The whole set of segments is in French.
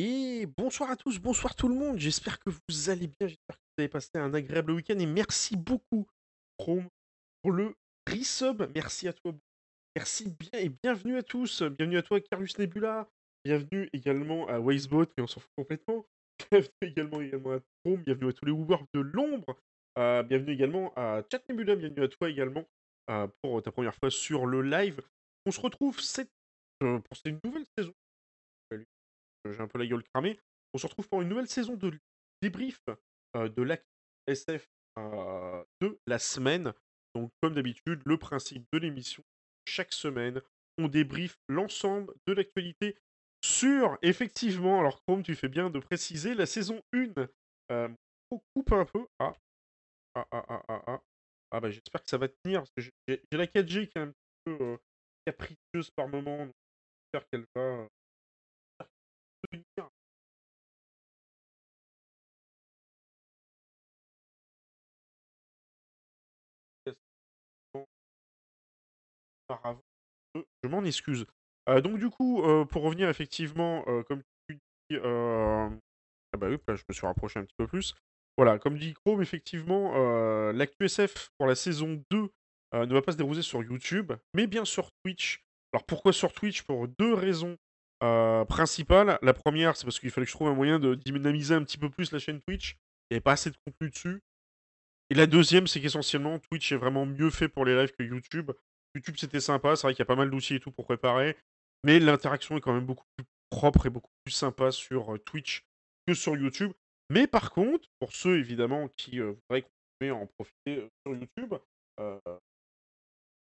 Et bonsoir à tous, bonsoir tout le monde. J'espère que vous allez bien, j'espère que vous avez passé un agréable week-end et merci beaucoup Chrome pour le resub. Merci à toi. Merci bien et bienvenue à tous. Bienvenue à toi Carus Nebula. Bienvenue également à Wisebot qui on s'en fout complètement. Bienvenue également, également à Chrome. Bienvenue à tous les Woodworks de l'ombre. Euh, bienvenue également à Chat Nebula. Bienvenue à toi également euh, pour ta première fois sur le live. On se retrouve cette, euh, pour cette nouvelle saison j'ai un peu la gueule cramée. On se retrouve pour une nouvelle saison de débrief euh, de l'actu SF euh, de la semaine. Donc, comme d'habitude, le principe de l'émission, chaque semaine, on débrief l'ensemble de l'actualité sur, effectivement, alors Chrome, tu fais bien de préciser, la saison 1. Euh, on coupe un peu. Ah, ah, ah, ah, ah, ah. ah bah, j'espère que ça va tenir, j'ai la 4G qui est un petit peu capricieuse par moment. J'espère qu'elle va je m'en excuse. Donc du coup, pour revenir effectivement, comme tu dis, ah bah, je me suis rapproché un petit peu plus. Voilà, comme dit Chrome, effectivement, l'actu SF pour la saison 2 ne va pas se dérouler sur YouTube, mais bien sur Twitch. Alors pourquoi sur Twitch? Pour deux raisons principales. La première, c'est parce qu'il fallait que je trouve un moyen de dynamiser un petit peu plus la chaîne Twitch. Il n'y avait pas assez de contenu dessus. Et la deuxième, c'est qu'essentiellement, Twitch est vraiment mieux fait pour les lives que YouTube. YouTube, c'était sympa, c'est vrai qu'il y a pas mal d'outils et tout pour préparer, mais l'interaction est quand même beaucoup plus propre et beaucoup plus sympa sur euh, Twitch que sur YouTube. Mais par contre, pour ceux évidemment qui euh, voudraient continuer à en profiter euh, sur YouTube,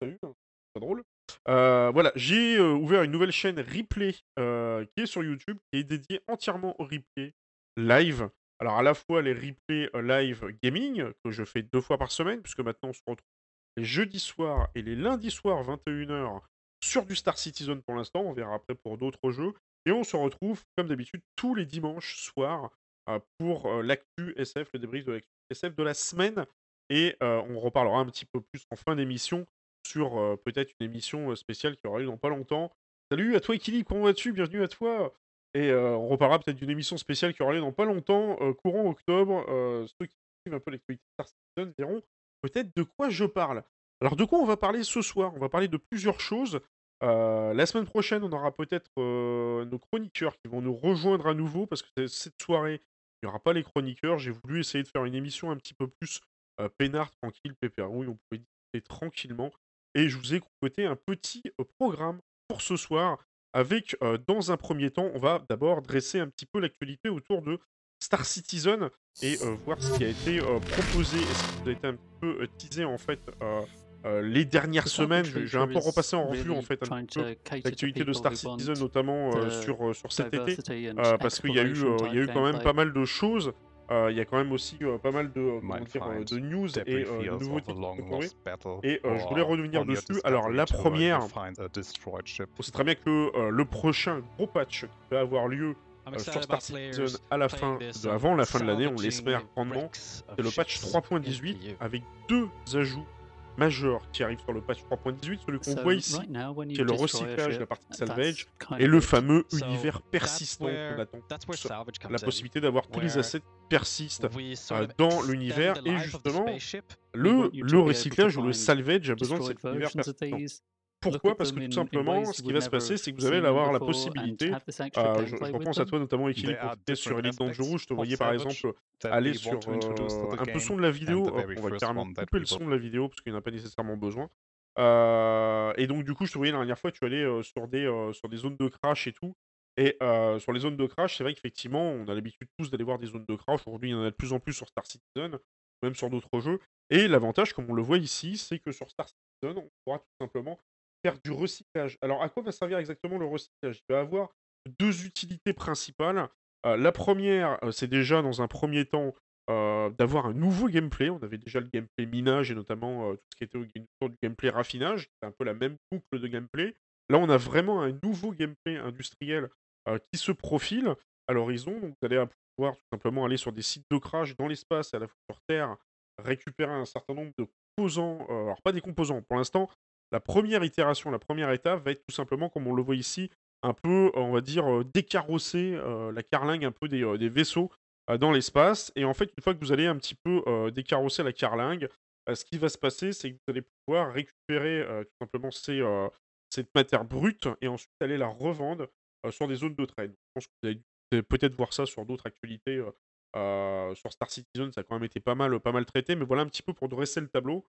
salut, hein, pas drôle. voilà, j'ai ouvert une nouvelle chaîne replay qui est sur YouTube, qui est dédiée entièrement au replay live. Alors à la fois les replays live gaming que je fais deux fois par semaine, puisque maintenant on se retrouve les jeudis soirs et les lundis soirs 21h sur du Star Citizen pour l'instant. On verra après pour d'autres jeux. Et on se retrouve, comme d'habitude, tous les dimanches soirs euh, pour euh, l'actu SF, le débrief de l'actu SF de la semaine. Et euh, on reparlera un petit peu plus en fin d'émission sur peut-être une émission spéciale qui aura lieu dans pas longtemps. Salut à toi, Ekili, comment vas-tu? Bienvenue à toi. Et on reparlera peut-être d'une émission spéciale qui aura lieu dans pas longtemps, courant octobre. ceux qui suivent un peu l'actualité Star Citizen verront peut-être de quoi je parle. Alors de quoi on va parler ce soir? On va parler de plusieurs choses. Euh, la semaine prochaine, on aura peut-être euh, nos chroniqueurs qui vont nous rejoindre à nouveau parce que cette soirée, il n'y aura pas les chroniqueurs. J'ai voulu essayer de faire une émission un petit peu plus euh, peinard, tranquille, pépérouille. On pouvait discuter tranquillement. Et je vous ai concocté un petit programme pour ce soir avec, dans un premier temps, on va d'abord dresser un petit peu l'actualité autour de Star Citizen et euh, voir ce qui a été euh, proposé et ce qui a été un peu euh, teasé en fait les dernières semaines? J'ai un peu repassé en revue en fait l'actualité de Star Citizen notamment sur, sur cet été parce qu'il y, a eu, il y a eu quand même pas mal de choses. Il y a quand même aussi pas mal de, dire, de news et de nouveautés Et je voulais revenir dessus. Alors la première, on sait très bien que le prochain gros patch qui va avoir lieu euh, sur Star Citizen à la fin, de, avant la fin de l'année, on l'espère grandement. C'est le patch 3.18 avec deux ajouts majeurs qui arrivent sur le patch 3.18, celui qu'on voit ici, qui est le recyclage de la partie salvage, et le fameux univers persistant qu'on attend La possibilité d'avoir tous les assets persistent euh, dans l'univers, et justement, le, le recyclage ou le salvage a besoin de cet univers persistant. Pourquoi? Parce que tout simplement, ce qui va se passer, c'est que vous allez avoir la possibilité. Euh, je, repense à toi notamment, tu sur Elite Dangerous, je te voyais par exemple aller sur euh, un peu son de la vidéo. on va carrément couper le son de la vidéo parce qu'il n'y en a pas nécessairement besoin. Euh, et donc, du coup, je te voyais la dernière fois, tu allais sur, des, sur des zones de crash et tout. Et sur les zones de crash, c'est vrai qu'effectivement, on a l'habitude tous d'aller voir des zones de crash. Aujourd'hui, il y en a de plus en plus sur Star Citizen, même sur d'autres jeux. Et l'avantage, comme on le voit ici, c'est que sur Star Citizen, on pourra tout simplement du recyclage. Alors, à quoi va servir exactement le recyclage? Il va avoir deux utilités principales. Euh, la première, euh, c'est déjà dans un premier temps euh, d'avoir un nouveau gameplay. On avait déjà le gameplay minage et notamment tout ce qui était autour du gameplay raffinage. C'est un peu la même boucle de gameplay. Là, on a vraiment un nouveau gameplay industriel qui se profile à l'horizon. Donc, vous allez pouvoir tout simplement aller sur des sites de crash dans l'espace et à la fois sur Terre, récupérer un certain nombre de composants. alors, pas des composants. Pour l'instant, la première itération, la première étape va être tout simplement, comme on le voit ici, un peu, on va dire, heu, décarrosser, heu, la carlingue un peu des, des vaisseaux, dans l'espace et en fait, une fois que vous allez un petit peu, décarrosser la carlingue, ce qui va se passer, c'est que vous allez pouvoir récupérer, tout simplement cette matière brute et ensuite aller la revendre, sur des zones de trade. Je pense que vous dû peut-être voir ça sur d'autres actualités, sur Star Citizen, ça a quand même été pas mal, traité, mais voilà un petit peu pour dresser le tableau,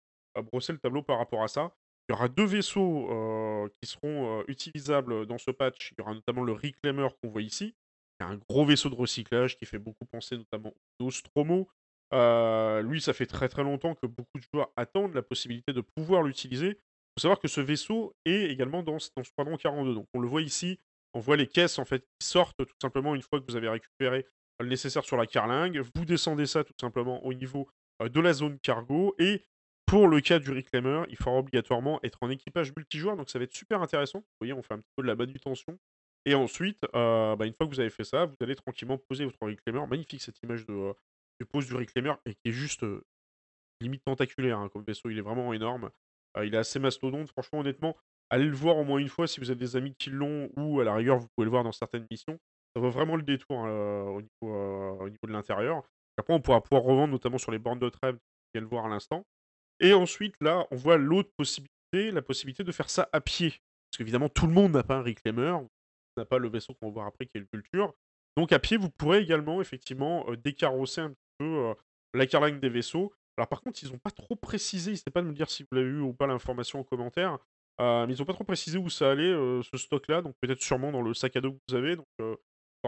brosser le tableau par rapport à ça. Il y aura 2 vaisseaux, qui seront, utilisables, dans ce patch. Il y aura notamment le Reclaimer qu'on voit ici, qui est un gros vaisseau de recyclage qui fait beaucoup penser notamment au Nostromo. Lui, ça fait très, très longtemps que beaucoup de joueurs attendent la possibilité de pouvoir l'utiliser. Il Faut savoir que ce vaisseau est également dans dans Squadron 42, donc on le voit ici, on voit les caisses en fait qui sortent tout simplement une fois que vous avez récupéré le nécessaire sur la carlingue. Vous descendez ça tout simplement au niveau, de la zone cargo et pour le cas du Reclaimer, il faudra obligatoirement être en équipage multijoueur, donc ça va être super intéressant. Vous voyez, on fait un petit peu de la manutention et ensuite, heu, bah, une fois que vous avez fait ça, vous allez tranquillement poser votre Reclaimer. Magnifique cette image de, de pose du Reclaimer et qui est juste, heu, limite tentaculaire, hein, comme vaisseau. Il est vraiment énorme. Il est assez mastodonte. Franchement, honnêtement, allez le voir au moins une fois si vous avez des amis qui l'ont ou à la rigueur, vous pouvez le voir dans certaines missions. Ça vaut vraiment le détour, hein, au niveau, au niveau de l'intérieur. Après, on pourra pouvoir revendre notamment sur les bornes de trêve, vous le voir à l'instant. Et ensuite, là, on voit l'autre possibilité, la possibilité de faire ça à pied. Parce qu'évidemment, tout le monde n'a pas un reclaimer, n'a pas le vaisseau qu'on va voir après qui est le Vulture. Donc à pied, vous pourrez également effectivement euh, décarrosser un petit peu euh, la carlingue des vaisseaux. Alors par contre, ils n'ont pas trop précisé, n'hésitez pas de me dire si vous l'avez eu ou pas l'information en commentaire, euh, mais ils n'ont pas trop précisé où ça allait, ce stock-là, donc peut-être sûrement dans le sac à dos que vous avez. Donc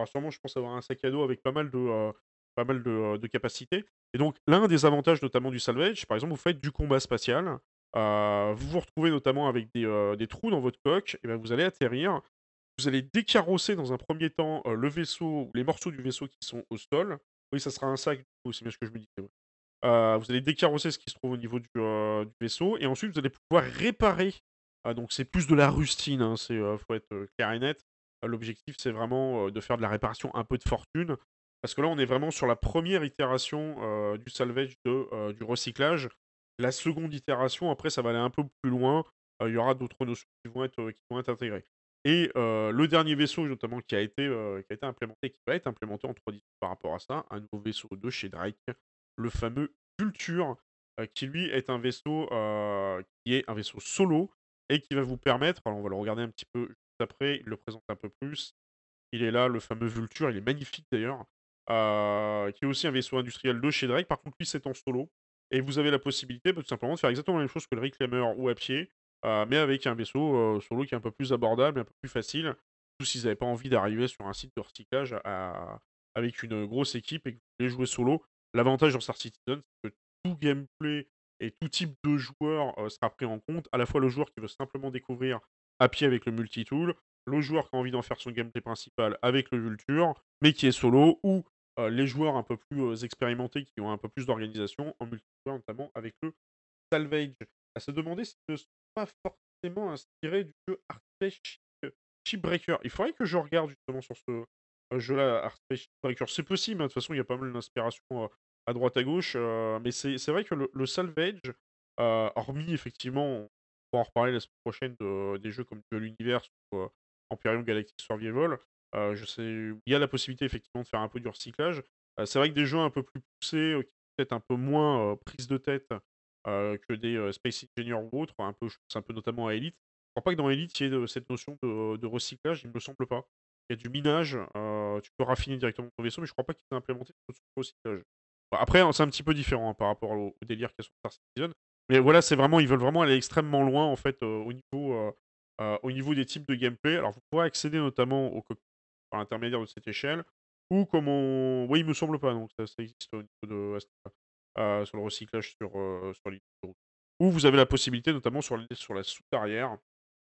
sûrement, je pense, avoir un sac à dos avec pas mal de, pas mal de, de capacités. Et donc, l'un des avantages notamment du salvage, par exemple, vous faites du combat spatial, euh, vous vous retrouvez notamment avec des, euh, trous dans votre coque, et ben vous allez atterrir, vous allez décarrosser dans un premier temps euh, le vaisseau, les morceaux du vaisseau qui sont au sol. Oui, ça sera un sac, c'est bien ce que je me disais. vous allez décarrosser ce qui se trouve au niveau du, vaisseau, et ensuite vous allez pouvoir réparer. Ah, donc c'est plus de la rustine, hein, c'est faut être clair et net. L'objectif c'est vraiment de faire de la réparation un peu de fortune. Parce que là, on est vraiment sur la première itération euh, du salvage euh, du recyclage. La seconde itération, après, ça va aller un peu plus loin. Euh, il y aura d'autres notions qui vont être, intégrées. Et le dernier vaisseau, notamment, qui a été, qui a été implémenté, qui va être implémenté en 3D par rapport à ça, un nouveau vaisseau de chez Drake, le fameux Vulture, euh, qui lui est un vaisseau qui est un vaisseau solo et qui va vous permettre, alors on va le regarder un petit peu juste après, il le présente un peu plus. Il est là, le fameux Vulture, il est magnifique d'ailleurs. Heu, qui est aussi un vaisseau industriel de chez Drake. Par contre, lui, c'est en solo et vous avez la possibilité, bah, tout simplement, de faire exactement la même chose que le Reclaimer ou à pied, heu, mais avec un vaisseau, heu, solo qui est un peu plus abordable un peu plus facile. Surtout s'ils n'avaient pas envie d'arriver sur un site de recyclage avec une, grosse équipe et que vous voulez jouer solo. L'avantage dans Star Citizen, c'est que tout gameplay et tout type de joueur, sera pris en compte. À la fois le joueur qui veut simplement découvrir à pied avec le multitool, le joueur qui a envie d'en faire son gameplay principal avec le Vulture, mais qui est solo, ou euh, les joueurs un peu plus euh, expérimentés qui ont un peu plus d'organisation, en multijoueur notamment avec le Salvage. À se demander si ce ne sont pas forcément inspiré du jeu Artfake Shipbreaker. Il faudrait que je regarde justement sur ce euh, jeu-là, Artfake Shipbreaker. C'est possible, hein, de toute façon, il y a pas mal d'inspiration à droite à gauche, mais c'est vrai que le, Salvage, hormis effectivement, on va en reparler la semaine prochaine de- des jeux comme Duel Universe ou Empyrean Galactic Survival, il y a la possibilité effectivement de faire un peu du recyclage. C'est vrai que des jeux un peu plus poussés, qui sont peut-être un peu moins prise de tête que des Space Engineers ou autres, un peu, je un peu notamment à Elite. Je crois pas que dans Elite, il y ait cette notion de, recyclage, il me semble pas. Il y a du minage, tu peux raffiner directement ton vaisseau, mais je crois pas qu'il soit implémenté le recyclage. Après, hein, c'est un petit peu différent hein, par rapport au, au délire qu'il y a sur Star Citizen. Mais voilà, c'est vraiment, ils veulent vraiment aller extrêmement loin en fait au niveau, au niveau des types de gameplay. Alors, vous pourrez accéder notamment au cockpit par l'intermédiaire de cette échelle, ou comme on... Oui, il me semble pas, donc ça, existe au niveau de... euh, sur le recyclage sur, euh, sur l'île. Ou vous avez la possibilité, notamment sur, les- sur la soute arrière.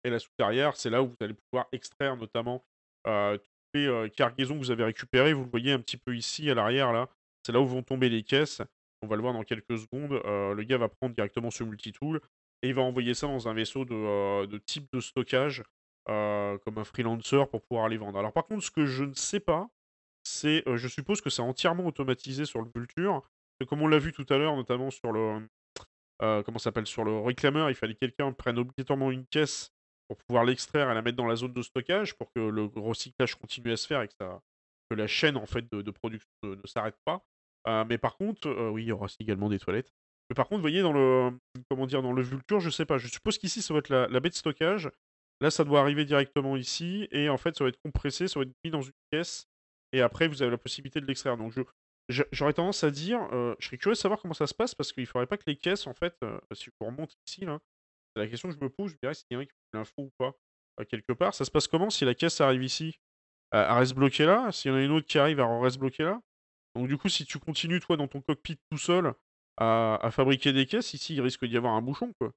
Et la soute arrière, c'est là où vous allez pouvoir extraire notamment euh, toutes les cargaisons que vous avez récupérées. Vous le voyez un petit peu ici à l'arrière, là. C'est là où vont tomber les caisses. On va le voir dans quelques secondes. Le gars va prendre directement ce multitool et il va envoyer ça dans un vaisseau de type de stockage, euh, comme un freelancer pour pouvoir les vendre. Alors par contre, ce que je ne sais pas, c'est, euh, je suppose que c'est entièrement automatisé sur le Vulture. Comme on l'a vu tout à l'heure, notamment sur le, euh, comment s'appelle, sur le réclameur, il fallait que quelqu'un prenne obligatoirement une caisse pour pouvoir l'extraire et la mettre dans la zone de stockage pour que le recyclage continue à se faire et que, la chaîne en fait de, production ne, s'arrête pas. Euh, mais par contre, oui, il y aura aussi également des toilettes. Mais par contre, vous voyez, dans le, comment dire, dans le Vulture, je sais pas, je suppose qu'ici, ça va être la, baie de stockage. Là, ça doit arriver directement ici, et en fait, ça va être compressé, ça va être mis dans une caisse, et après, vous avez la possibilité de l'extraire. Donc, je, j'aurais tendance à dire, euh, je serais curieux de savoir comment ça se passe, parce qu'il faudrait pas que les caisses, en fait, si je remonte ici, là, c'est la question que je me pose, je dirais s'il y a un qui l'info ou pas, quelque part. Ça se passe comment si la caisse arrive ici? Elle reste bloquée là? S'il y en a une autre qui arrive, elle reste bloquée là? Donc du coup, si tu continues, toi, dans ton cockpit tout seul, à, fabriquer des caisses, ici, il risque d'y avoir un bouchon, quoi.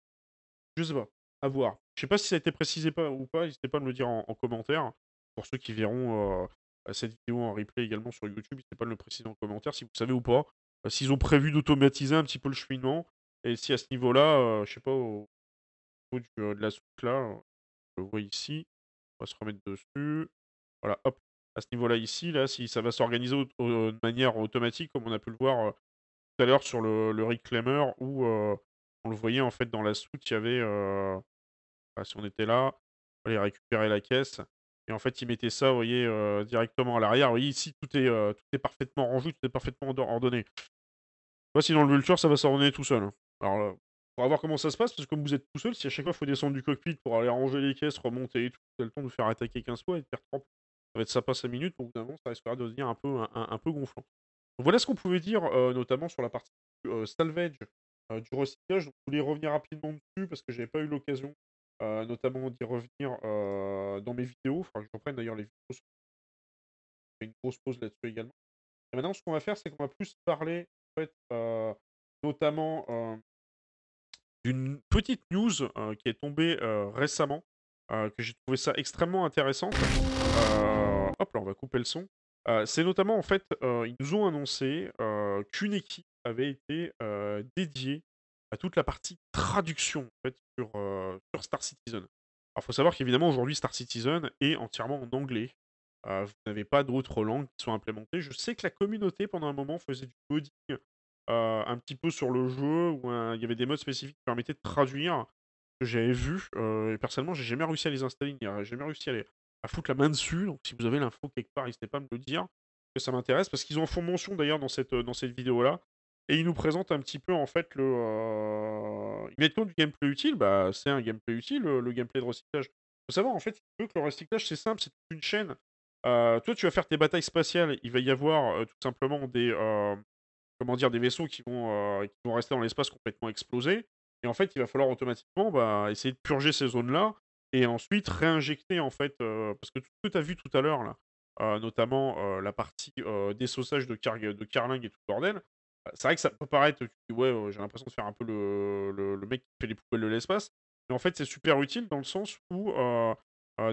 Je sais pas. À voir. Je sais pas si ça a été précisé ou pas, n'hésitez pas à me le dire en, commentaire. Pour ceux qui verront euh, cette vidéo en replay également sur YouTube, n'hésitez pas à me le préciser en commentaire si vous savez ou pas. Euh, s'ils ont prévu d'automatiser un petit peu le cheminement, et si à ce niveau-là, euh, je sais pas, au, de la soupe là, je le vois ici. On va se remettre dessus. Voilà, hop. À ce niveau-là ici, là, si ça va s'organiser de manière automatique, comme on a pu le voir tout à l'heure sur le, le reclaimer, où on le voyait en fait dans la soute, il y avait, bah, si on était là, on allait récupérer la caisse. Et en fait, il mettait ça, vous voyez, directement à l'arrière. Vous voyez, ici, tout est, tout est parfaitement rangé, tout est parfaitement ordonné. Voici dans le Vulture, ça va s'ordonner tout seul. Hein. Alors, pour voir comment ça se passe, parce que comme vous êtes tout seul, si à chaque fois il faut descendre du cockpit pour aller ranger les caisses, remonter et tout, vous avez le temps de vous faire attaquer 15 fois et de perdre 30. Ça va être sympa 5 minutes, donc évidemment, ça risquera de devenir un peu, un, peu gonflant. Donc voilà ce qu'on pouvait dire, euh, notamment sur la partie euh, salvage euh, du recyclage. Je voulais revenir rapidement dessus parce que j'avais pas eu l'occasion, notamment d'y revenir dans mes vidéos. Enfin, je reprenne d'ailleurs les vidéos. Sur... une grosse pause là-dessus également. Et maintenant, ce qu'on va faire, c'est qu'on va plus parler, fait, notamment d'une petite news euh, qui est tombée euh, récemment, euh, que j'ai trouvé ça extrêmement intéressante. hop là, on va couper le son. c'est notamment en fait, ils nous ont annoncé qu'une équipe avait été dédiée à toute la partie traduction sur, Star Citizen. Alors, faut savoir qu'évidemment, aujourd'hui, Star Citizen est entièrement en anglais. vous n'avez pas d'autres langues qui sont implémentées. Je sais que la communauté, pendant un moment, faisait du coding un petit peu sur le jeu où il y avait des modes spécifiques qui permettaient de traduire que j'avais vu. Et personnellement, j'ai jamais réussi à les installer, j'ai jamais réussi à, les, à foutre la main dessus. Donc, si vous avez l'info quelque part, n'hésitez pas à me le dire, que ça m'intéresse, parce qu'ils en font mention d'ailleurs dans cette, dans cette vidéo-là. Et ils nous présentent un petit peu en fait le. Euh... Ils mettent compte du gameplay utile, bah c'est un gameplay utile, le, gameplay de recyclage. Faut savoir en fait que le recyclage c'est simple, c'est une chaîne. Euh, toi tu vas faire tes batailles spatiales, il va y avoir euh, tout simplement des, comment dire, des vaisseaux qui vont, euh, qui vont rester dans l'espace complètement explosés. Et en fait, il va falloir automatiquement bah, essayer de purger ces zones-là et ensuite réinjecter, en fait, euh, parce que tout ce que tu as vu tout à l'heure, là, euh, notamment la partie désaussage de, car de carlingue et tout le bordel, c'est vrai que ça peut paraître, ouais, j'ai l'impression de faire un peu le, le, mec qui fait les poubelles de l'espace, mais en fait, c'est super utile dans le sens où,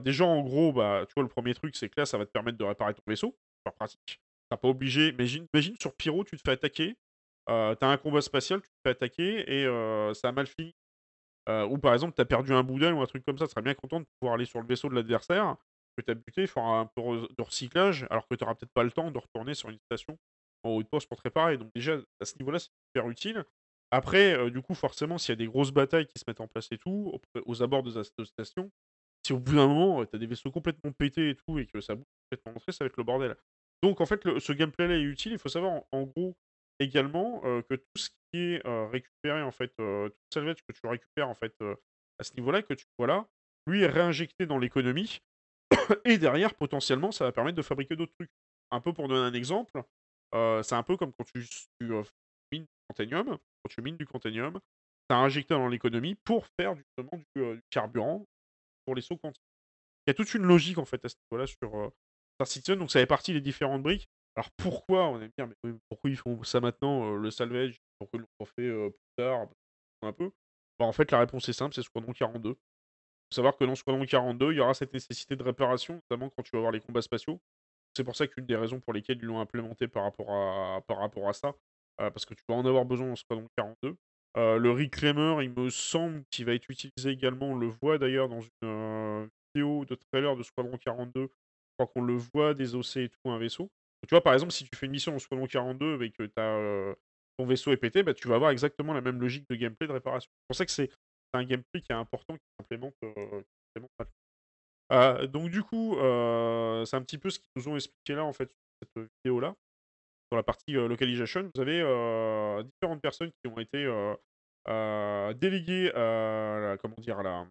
déjà, en gros, bah, tu vois, le premier truc, c'est que là, ça va te permettre de réparer ton vaisseau, super pratique pas obligé. Imagine, imagine sur Pyro, tu te fais attaquer. Euh, t'as un combat spatial, tu te fais attaquer et euh, ça a mal fini. Euh, ou par exemple, t'as perdu un boudin ou un truc comme ça, tu serais bien content de pouvoir aller sur le vaisseau de l'adversaire que t'as buté, faire un peu de recyclage, alors que t'auras peut-être pas le temps de retourner sur une station en haut de poste pour te. Donc déjà, à ce niveau-là, c'est super utile. Après, du coup, forcément, s'il y a des grosses batailles qui se mettent en place et tout, aux, abords de la station, si au bout d'un moment, t'as des vaisseaux complètement pétés et tout, et que ça bouge complètement entrer, ça va être le bordel. Donc en fait, ce gameplay-là est utile. Il faut savoir en, gros également euh, que tout ce qui est euh, récupéré, en fait, euh, tout le salvage que tu récupères en fait à ce niveau-là, que tu vois là, lui est réinjecté dans l'économie. et derrière, potentiellement, ça va permettre de fabriquer d'autres trucs. Un peu pour donner un exemple, c'est un peu comme quand tu, mines du Cantanium. Quand tu mines du injecté dans l'économie pour faire justement du, carburant pour les sauts quantiques. Il y a toute une logique en fait à ce niveau-là sur, donc ça fait partie des différentes briques. Alors pourquoi, on aime bien, mais pourquoi ils font ça maintenant, le salvage, pourquoi ils l'ont fait plus tard, un peu bah, En fait, la réponse est simple, c'est Squadron 42. Il faut savoir que dans Squadron 42, il y aura cette nécessité de réparation, notamment quand tu vas voir les combats spatiaux. C'est pour ça qu'une des raisons pour lesquelles ils l'ont implémenté par rapport à, ça, parce que tu vas en avoir besoin dans Squadron 42. le Reclaimer, il me semble qu'il va être utilisé également, on le voit d'ailleurs dans une vidéo de trailer de Squadron 42, crois qu'on le voit désosser et tout un vaisseau. tu vois, par exemple, si tu fais une mission en Squadron 42 et que ton vaisseau est pété, bah, tu vas avoir exactement la même logique de gameplay de réparation. C'est pour ça que c'est un gameplay qui est important, qui implémente, donc du coup, c'est un petit peu ce qu'ils nous ont expliqué là, en fait, sur cette vidéo-là. Sur la partie localisation, vous avez différentes personnes qui ont été déléguées à la, comment dire, à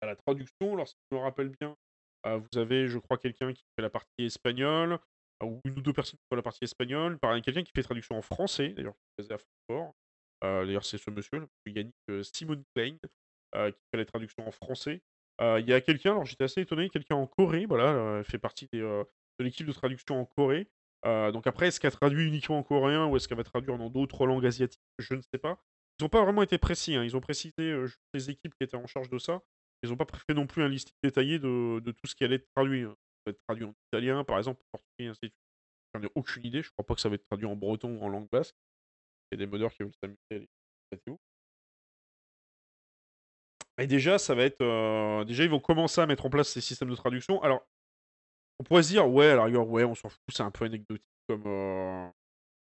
à la traduction. Alors, si je me rappelle bien, vous avez, je crois, quelqu'un qui fait la partie espagnole, ou une ou deux personnes qui font la partie espagnole. Pareil, quelqu'un qui fait traduction en français, d'ailleurs, qui est à Francfort. d'ailleurs, c'est ce monsieur, Yannick Simon Klein, qui fait la traduction en français. Il y a quelqu'un, alors j'étais assez étonné, quelqu'un en Corée, voilà, fait partie de l'équipe de traduction en Corée. donc après, est-ce qu'elle traduit uniquement en coréen ou est-ce qu'elle va traduire dans d'autres langues asiatiques? Je ne sais pas. Ils n'ont pas vraiment été précis, hein. ils ont précisé les équipes qui étaient en charge de ça. Ils n'ont pas fait non plus un listing détaillé de, tout ce qui allait être traduit. Hein. Ça va être traduit en italien, par exemple, en portugais, ainsi de suite. J'en ai aucune idée, je crois pas que ça va être traduit en breton ou en langue basque. Il y a des modeurs qui veulent s'amuser Et déjà, ça va être. Euh, déjà, ils vont commencer à mettre en place ces systèmes de traduction. Alors, on pourrait se dire, ouais, à la rigueur, ouais, on s'en fout, c'est un peu anecdotique. Comme, euh,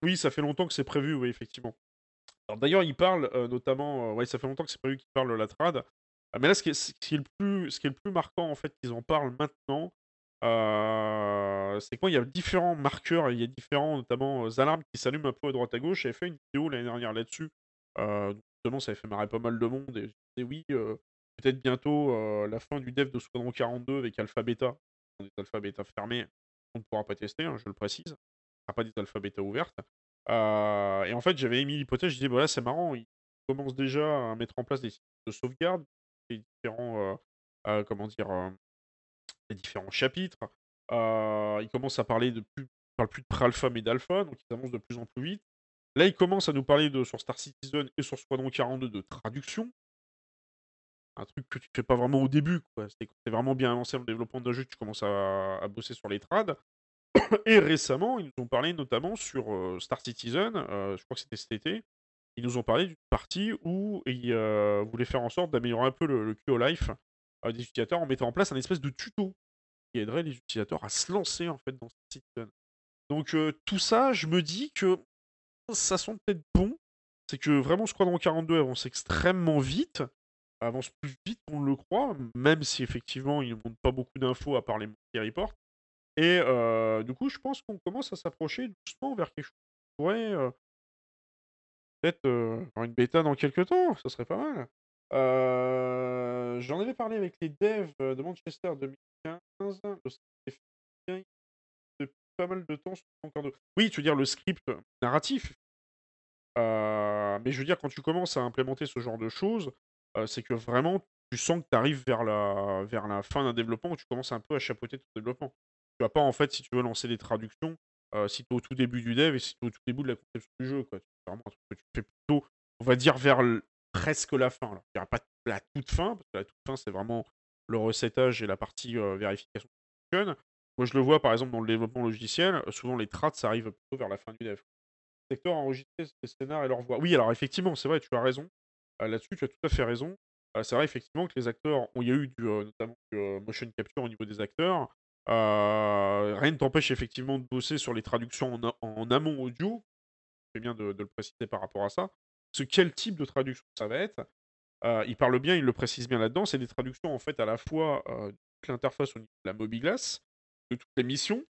Oui, ça fait longtemps que c'est prévu, oui, effectivement. Alors d'ailleurs, ils parlent euh, notamment, ouais, ça fait longtemps que c'est prévu qu'ils parlent de la trad. Ah, mais là, ce qui est, le, plus, ce qui est le plus marquant, en fait, qu'ils en parlent maintenant, c'est quoi? Il y a différents marqueurs, il y a différents, notamment, alarmes qui s'allument un peu à droite à gauche. J'avais fait une vidéo l'année dernière là-dessus. Justement, ça avait fait marrer pas mal de monde. Et je disais, oui, peut-être bientôt la fin du dev de Squadron 42 avec Alpha Beta. Des alpha beta fermés, on ne pourra pas tester, hein, je le précise. Sera pas des alpha beta ouvertes. et en fait, j'avais émis l'hypothèse, je disais, voilà, c'est marrant, ils commencent déjà à mettre en place des systèmes de sauvegarde, les différents, comment dire, les différents chapitres. ils commencent à parler de plus, parle plus de pré-alpha mais d'alpha, donc ils avancent de plus en plus vite. Là, ils commencent à nous parler sur Star Citizen et sur Squadron 42 de traduction. Un truc que tu fais pas vraiment au début. C'est quand vraiment bien avancé dans le développement d'un jeu tu commences à, bosser sur les trades. Et récemment, ils nous ont parlé notamment sur Star Citizen, je crois que c'était cet été, ils nous ont parlé d'une partie où ils voulaient faire en sorte d'améliorer un peu le, QO Life des utilisateurs en mettant en place un espèce de tuto qui aiderait les utilisateurs à se lancer en fait dans ce site. Donc tout ça, je me dis que ça sent peut-être bon. C'est que vraiment Squadron 42 avance extrêmement vite, avance plus vite qu'on le croit, même si effectivement ils ne montrent pas beaucoup d'infos à part les qui report. Et du coup, je pense qu'on commence à s'approcher doucement vers quelque chose qui pourrait peut-être avoir une bêta dans quelques temps, ça serait pas mal. J'en avais parlé avec les devs de Manchester 2015. Pas mal de temps sur Oui, tu veux dire le script narratif. mais je veux dire, quand tu commences à implémenter ce genre de choses, c'est que vraiment, tu sens que tu arrives vers la, vers la fin d'un développement où tu commences un peu à chapeauter ton développement. Tu vas pas, en fait, si tu veux lancer des traductions, si tu es au tout début du dev et si tu es au tout début de la conception du jeu. C'est vraiment un truc que tu fais plutôt, on va dire, vers presque la fin. Il n'y pas la toute fin, parce que la toute fin, c'est vraiment le recettage et la partie vérification Moi, je le vois par exemple dans le développement logiciel, souvent les traces ça arrive plutôt vers la fin du dev. Le secteur enregistré les scénars et leur voix. Oui, alors effectivement, c'est vrai, tu as raison. Là-dessus, tu as tout à fait raison. c'est vrai effectivement que les acteurs, il y a eu du, notamment du motion capture au niveau des acteurs. rien ne t'empêche effectivement de bosser sur les traductions en, amont audio. C'est bien de, le préciser par rapport à ça quel type de traduction ça va être. il parle bien, il le précise bien là-dedans, c'est des traductions en fait à la fois l'interface au niveau de la Mobiglass, de toutes les missions.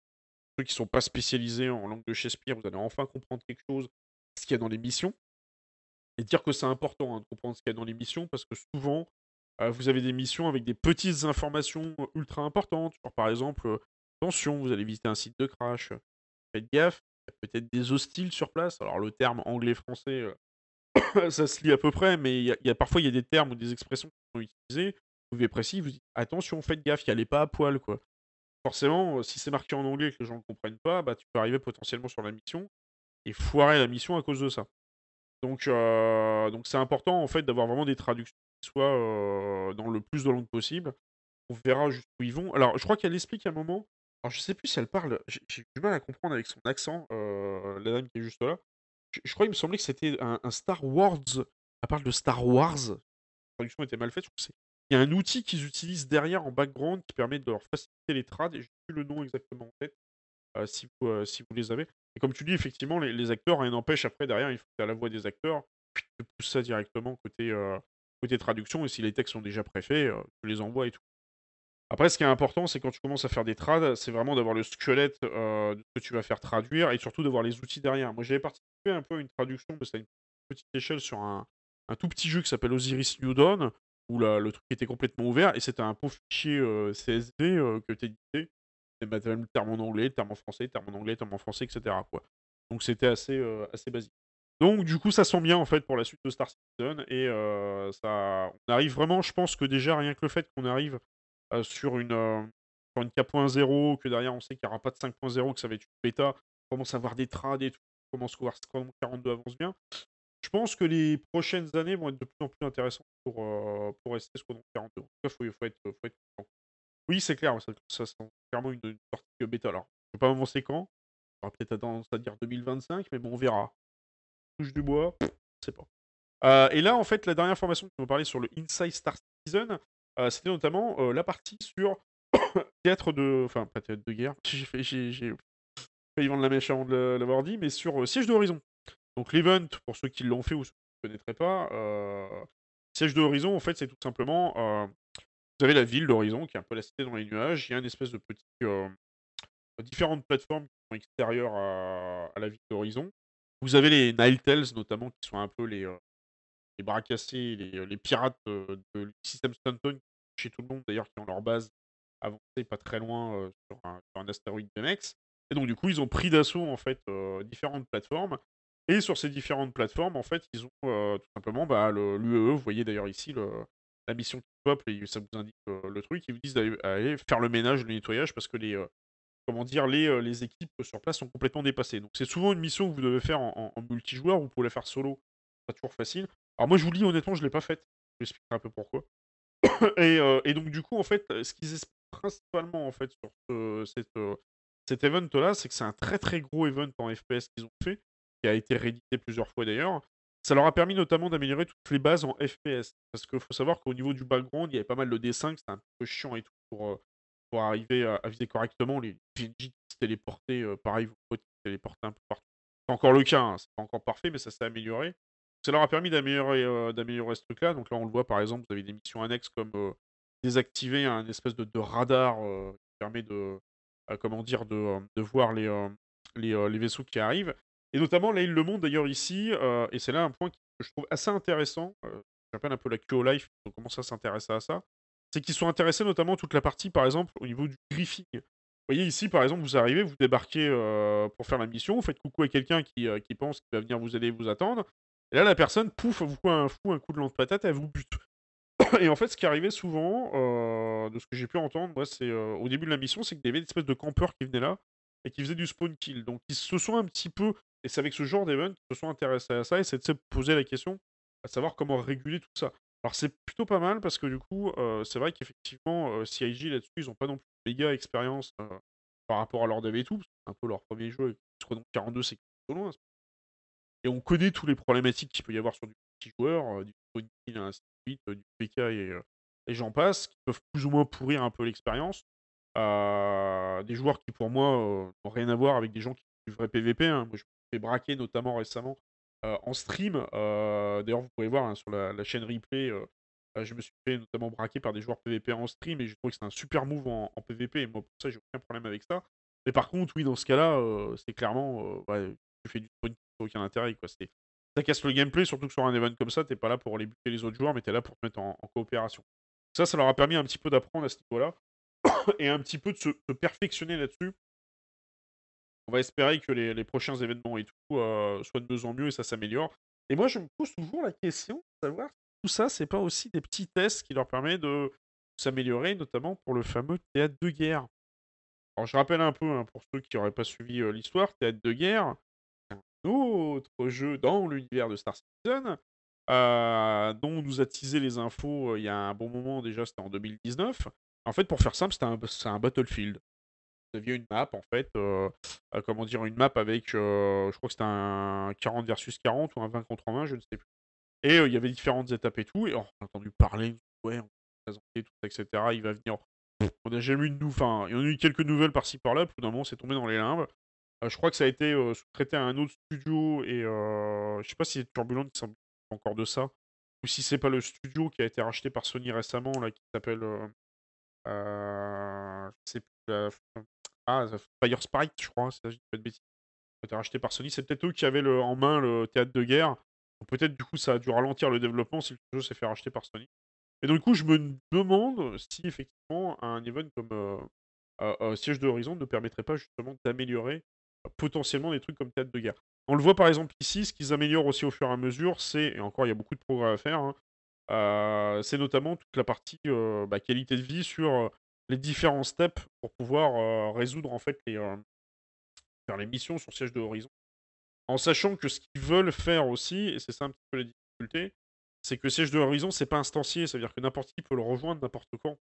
Ceux qui ne sont pas spécialisés en langue de Shakespeare, vous allez enfin comprendre quelque chose, ce qu'il y a dans les missions. Et dire que c'est important hein, de comprendre ce qu'il y a dans les missions, parce que souvent, vous avez des missions avec des petites informations ultra importantes. par exemple, attention, vous allez visiter un site de crash, faites gaffe, il y a peut-être des hostiles sur place. Alors le terme anglais-français, ça se lit à peu près, mais y, a parfois il y a des termes ou des expressions qui sont utilisées. Vous devez précis, vous dites attention, faites gaffe, il allait pas à poil quoi. Forcément, si c'est marqué en anglais et que les gens ne comprennent pas, bah tu peux arriver potentiellement sur la mission et foirer la mission à cause de ça. Donc donc c'est important en fait d'avoir vraiment des traductions qui soient dans le plus de langues possible. On verra jusqu'où ils vont. Alors je crois qu'elle explique à un moment. Alors je sais plus si elle parle. J'ai du mal à comprendre avec son accent, la dame qui est juste là. Je, crois qu'il me semblait que c'était un, Star Wars. À part de Star Wars. La traduction était mal faite. Il y a un outil qu'ils utilisent derrière en background qui permet de leur faciliter les trades. J'ai plus le nom exactement en tête. Euh, si, vous, euh, si vous les avez. Et comme tu dis, effectivement, les, acteurs, rien n'empêche après derrière, il faut que tu la voix des acteurs. Tu pousses ça directement côté, euh, côté traduction, et si les textes sont déjà préfaits, tu les envoies et tout. Après, ce qui est important, c'est quand tu commences à faire des trades, c'est vraiment d'avoir le squelette de ce que tu vas faire traduire et surtout d'avoir les outils derrière. Moi, j'avais participé un peu à une traduction, mais c'était à une petite échelle sur un, tout petit jeu qui s'appelle Osiris New Dawn, où le truc était complètement ouvert et c'était un pauvre fichier CSV que tu éditais. C'était le terme en anglais, le terme en français, le terme en anglais, le terme en français, etc. Donc c'était assez, assez basique. Donc du coup, ça sent bien en fait pour la suite de Star Citizen et ça, on arrive vraiment, je pense que déjà rien que le fait qu'on arrive sur une, sur une K.0, que derrière on sait qu'il n'y aura pas de 5.0, que ça va être une bêta, on commence à avoir des trades et tout, on commence à voir Scrum 42 avance bien. Je pense que les prochaines années vont être de plus en plus intéressantes pour, pour rester Squadron 42. En tout cas, il faut, être, faut content. Oui, c'est clair, ça, ça sent clairement une, sortie bêta. Alors, je ne pas m'avancer quand. On va peut-être tendance à dire 2025, mais bon, on verra. Touche du bois, je sais pas. Euh, et là, en fait, la dernière formation que nous parler sur le Inside Star Citizen, euh, c'était notamment euh, la partie sur théâtre de. Enfin, pas théâtre de guerre. J'ai failli vendre la mèche avant de l'avoir dit, mais sur Siège d'Horizon. Donc, l'event, pour ceux qui l'ont fait ou ceux qui ne connaîtraient pas, Siège d'Horizon, en fait, c'est tout simplement. vous avez la ville d'Horizon, qui est un peu la cité dans les nuages. Il y a une espèce de petit. différentes plateformes qui sont extérieures à, la ville d'Horizon. Vous avez les Ninetales, notamment, qui sont un peu les, les bras cassés, les, les pirates de, système Stanton, chez tout le monde d'ailleurs, qui ont leur base avancée pas très loin sur, un, astéroïde de Nex. Et donc, du coup, ils ont pris d'assaut, en fait, différentes plateformes. Et sur ces différentes plateformes, en fait, ils ont tout simplement bah, l'UEE. Vous voyez d'ailleurs ici la mission qui peuple et ça vous indique le truc. Ils vous disent d'aller faire le ménage, le nettoyage, parce que les, comment dire, les, les équipes sur place sont complètement dépassées. Donc c'est souvent une mission que vous devez faire en, multijoueur, vous pouvez la faire solo, pas toujours facile. Alors moi je vous le dis honnêtement, je l'ai pas faite, je vous expliquerai un peu pourquoi. et, donc du coup en fait, ce qu'ils expliquent principalement en fait sur cette, cet event là, c'est que c'est un très très gros event en FPS qu'ils ont fait, qui a été réédité plusieurs fois d'ailleurs. Ça leur a permis notamment d'améliorer toutes les bases en FPS. Parce qu'il faut savoir qu'au niveau du background, il y avait pas mal de dessins, c'était un peu chiant et tout pour, pour arriver à, viser correctement. Les PNJ qui se téléportaient, euh, pareil, vos potes qui se téléportaient un peu partout. C'est encore le cas, hein, c'est pas encore parfait, mais ça s'est amélioré. Ça leur a permis d'améliorer euh, d'améliorer ce truc-là. Donc là, on le voit par exemple, vous avez des missions annexes comme euh, désactiver un espèce de, radar qui permet de, comment dire, de, de voir les, les, vaisseaux qui arrivent. Et notamment, là, il le montre d'ailleurs ici, et c'est là un point que je trouve assez intéressant. J'appelle un peu la QO Life, on commence à à ça c'est qu'ils sont intéressés notamment toute la partie, par exemple, au niveau du griffing. Vous voyez ici, par exemple, vous arrivez, vous débarquez euh, pour faire la mission, vous faites coucou à quelqu'un qui, euh, pense qu'il va venir vous aider, vous attendre. Et là, la personne, pouf, vous fout un, fou, un coup de lance patate, elle vous bute. et en fait, ce qui arrivait souvent, euh, de ce que j'ai pu entendre, moi, c'est au début de la mission, c'est qu'il y avait une espèce de campeurs qui venaient là et qui faisaient du spawn kill. Donc, ils se sont un petit peu, et c'est avec ce genre d'event qu'ils se sont intéressés à ça, et c'est de se poser la question, à savoir comment réguler tout ça. Alors c'est plutôt pas mal parce que du coup, c'est vrai qu'effectivement, CIG là-dessus, ils ont pas non plus méga expérience par rapport à leur dev et tout. C'est un peu leur premier jeu. Squadron 42, c'est plutôt loin. Et on connaît tous les problématiques qu'il peut y avoir sur du petit joueur, du kill, ainsi de suite, du PK et, et j'en passe, qui peuvent plus ou moins pourrir un peu l'expérience. Des joueurs qui pour moi n'ont rien à voir avec des gens qui font du vrai PVP. Hein. Moi je me suis fait braquer notamment récemment euh, en stream. Euh, d'ailleurs, vous pouvez voir hein, sur la, chaîne replay, euh, je me suis fait notamment braquer par des joueurs PVP en stream et je trouve que c'est un super move en, PVP. Et moi, pour ça, j'ai aucun problème avec ça. Mais par contre, oui, dans ce cas-là, c'est clairement, tu fais du spawn aucun intérêt. Ça casse le gameplay, surtout que sur un event comme ça, t'es pas là pour aller buter les autres joueurs, mais t'es là pour te mettre en, coopération. Ça, ça leur a permis un petit peu d'apprendre à ce niveau-là et un petit peu de se perfectionner là-dessus on va espérer que les, prochains événements et tout euh, soient de mieux en mieux et ça s'améliore. Et moi, je me pose toujours la question de savoir si tout ça, c'est pas aussi des petits tests qui leur permettent de s'améliorer, notamment pour le fameux théâtre de guerre. Alors, je rappelle un peu, hein, pour ceux qui n'auraient pas suivi euh, l'histoire, Théâtre de guerre, c'est un autre jeu dans l'univers de Star Citizen, euh, dont on nous a teasé les infos il y a un bon moment déjà, c'était en 2019. En fait, pour faire simple, c'est un Battlefield aviez une map en fait, euh, euh, comment dire, une map avec, euh, je crois que c'était un 40 versus 40 ou un 20 contre 20, je ne sais plus. Et il y avait différentes étapes et tout, et on a entendu parler, ouais, on présenté tout etc. Il va venir. On n'a jamais eu de nous, enfin, il y en a eu quelques nouvelles par-ci par-là, puis d'un moment c'est tombé dans les limbes. je crois que ça a été sous-traité à un autre studio, et je sais pas si c'est Turbulent qui s'en encore de ça, ou si c'est pas le studio qui a été racheté par Sony récemment, là, qui s'appelle. Euh, euh, je sais plus. ah, Fire Sprite, je crois, ça, je dis pas de bêtises. Été racheté par Sony. C'est peut-être eux qui avaient le, en main le théâtre de guerre. Peut-être du coup ça a dû ralentir le développement si le jeu s'est fait racheter par Sony. Et donc du coup je me demande si effectivement un event comme euh, Siège de Horizon ne permettrait pas justement d'améliorer potentiellement des trucs comme théâtre de guerre. On le voit par exemple ici, ce qu'ils améliorent aussi au fur et à mesure, c'est, et encore il y a beaucoup de progrès à faire, hein, euh, c'est notamment toute la partie bah, qualité de vie sur les différents steps pour pouvoir résoudre en fait les, faire les missions sur siège de Horizon. En sachant que ce qu'ils veulent faire aussi, et c'est ça un petit peu la difficulté, c'est que siège de Horizon, c'est pas instancié, ça veut dire que n'importe qui peut le rejoindre n'importe quand.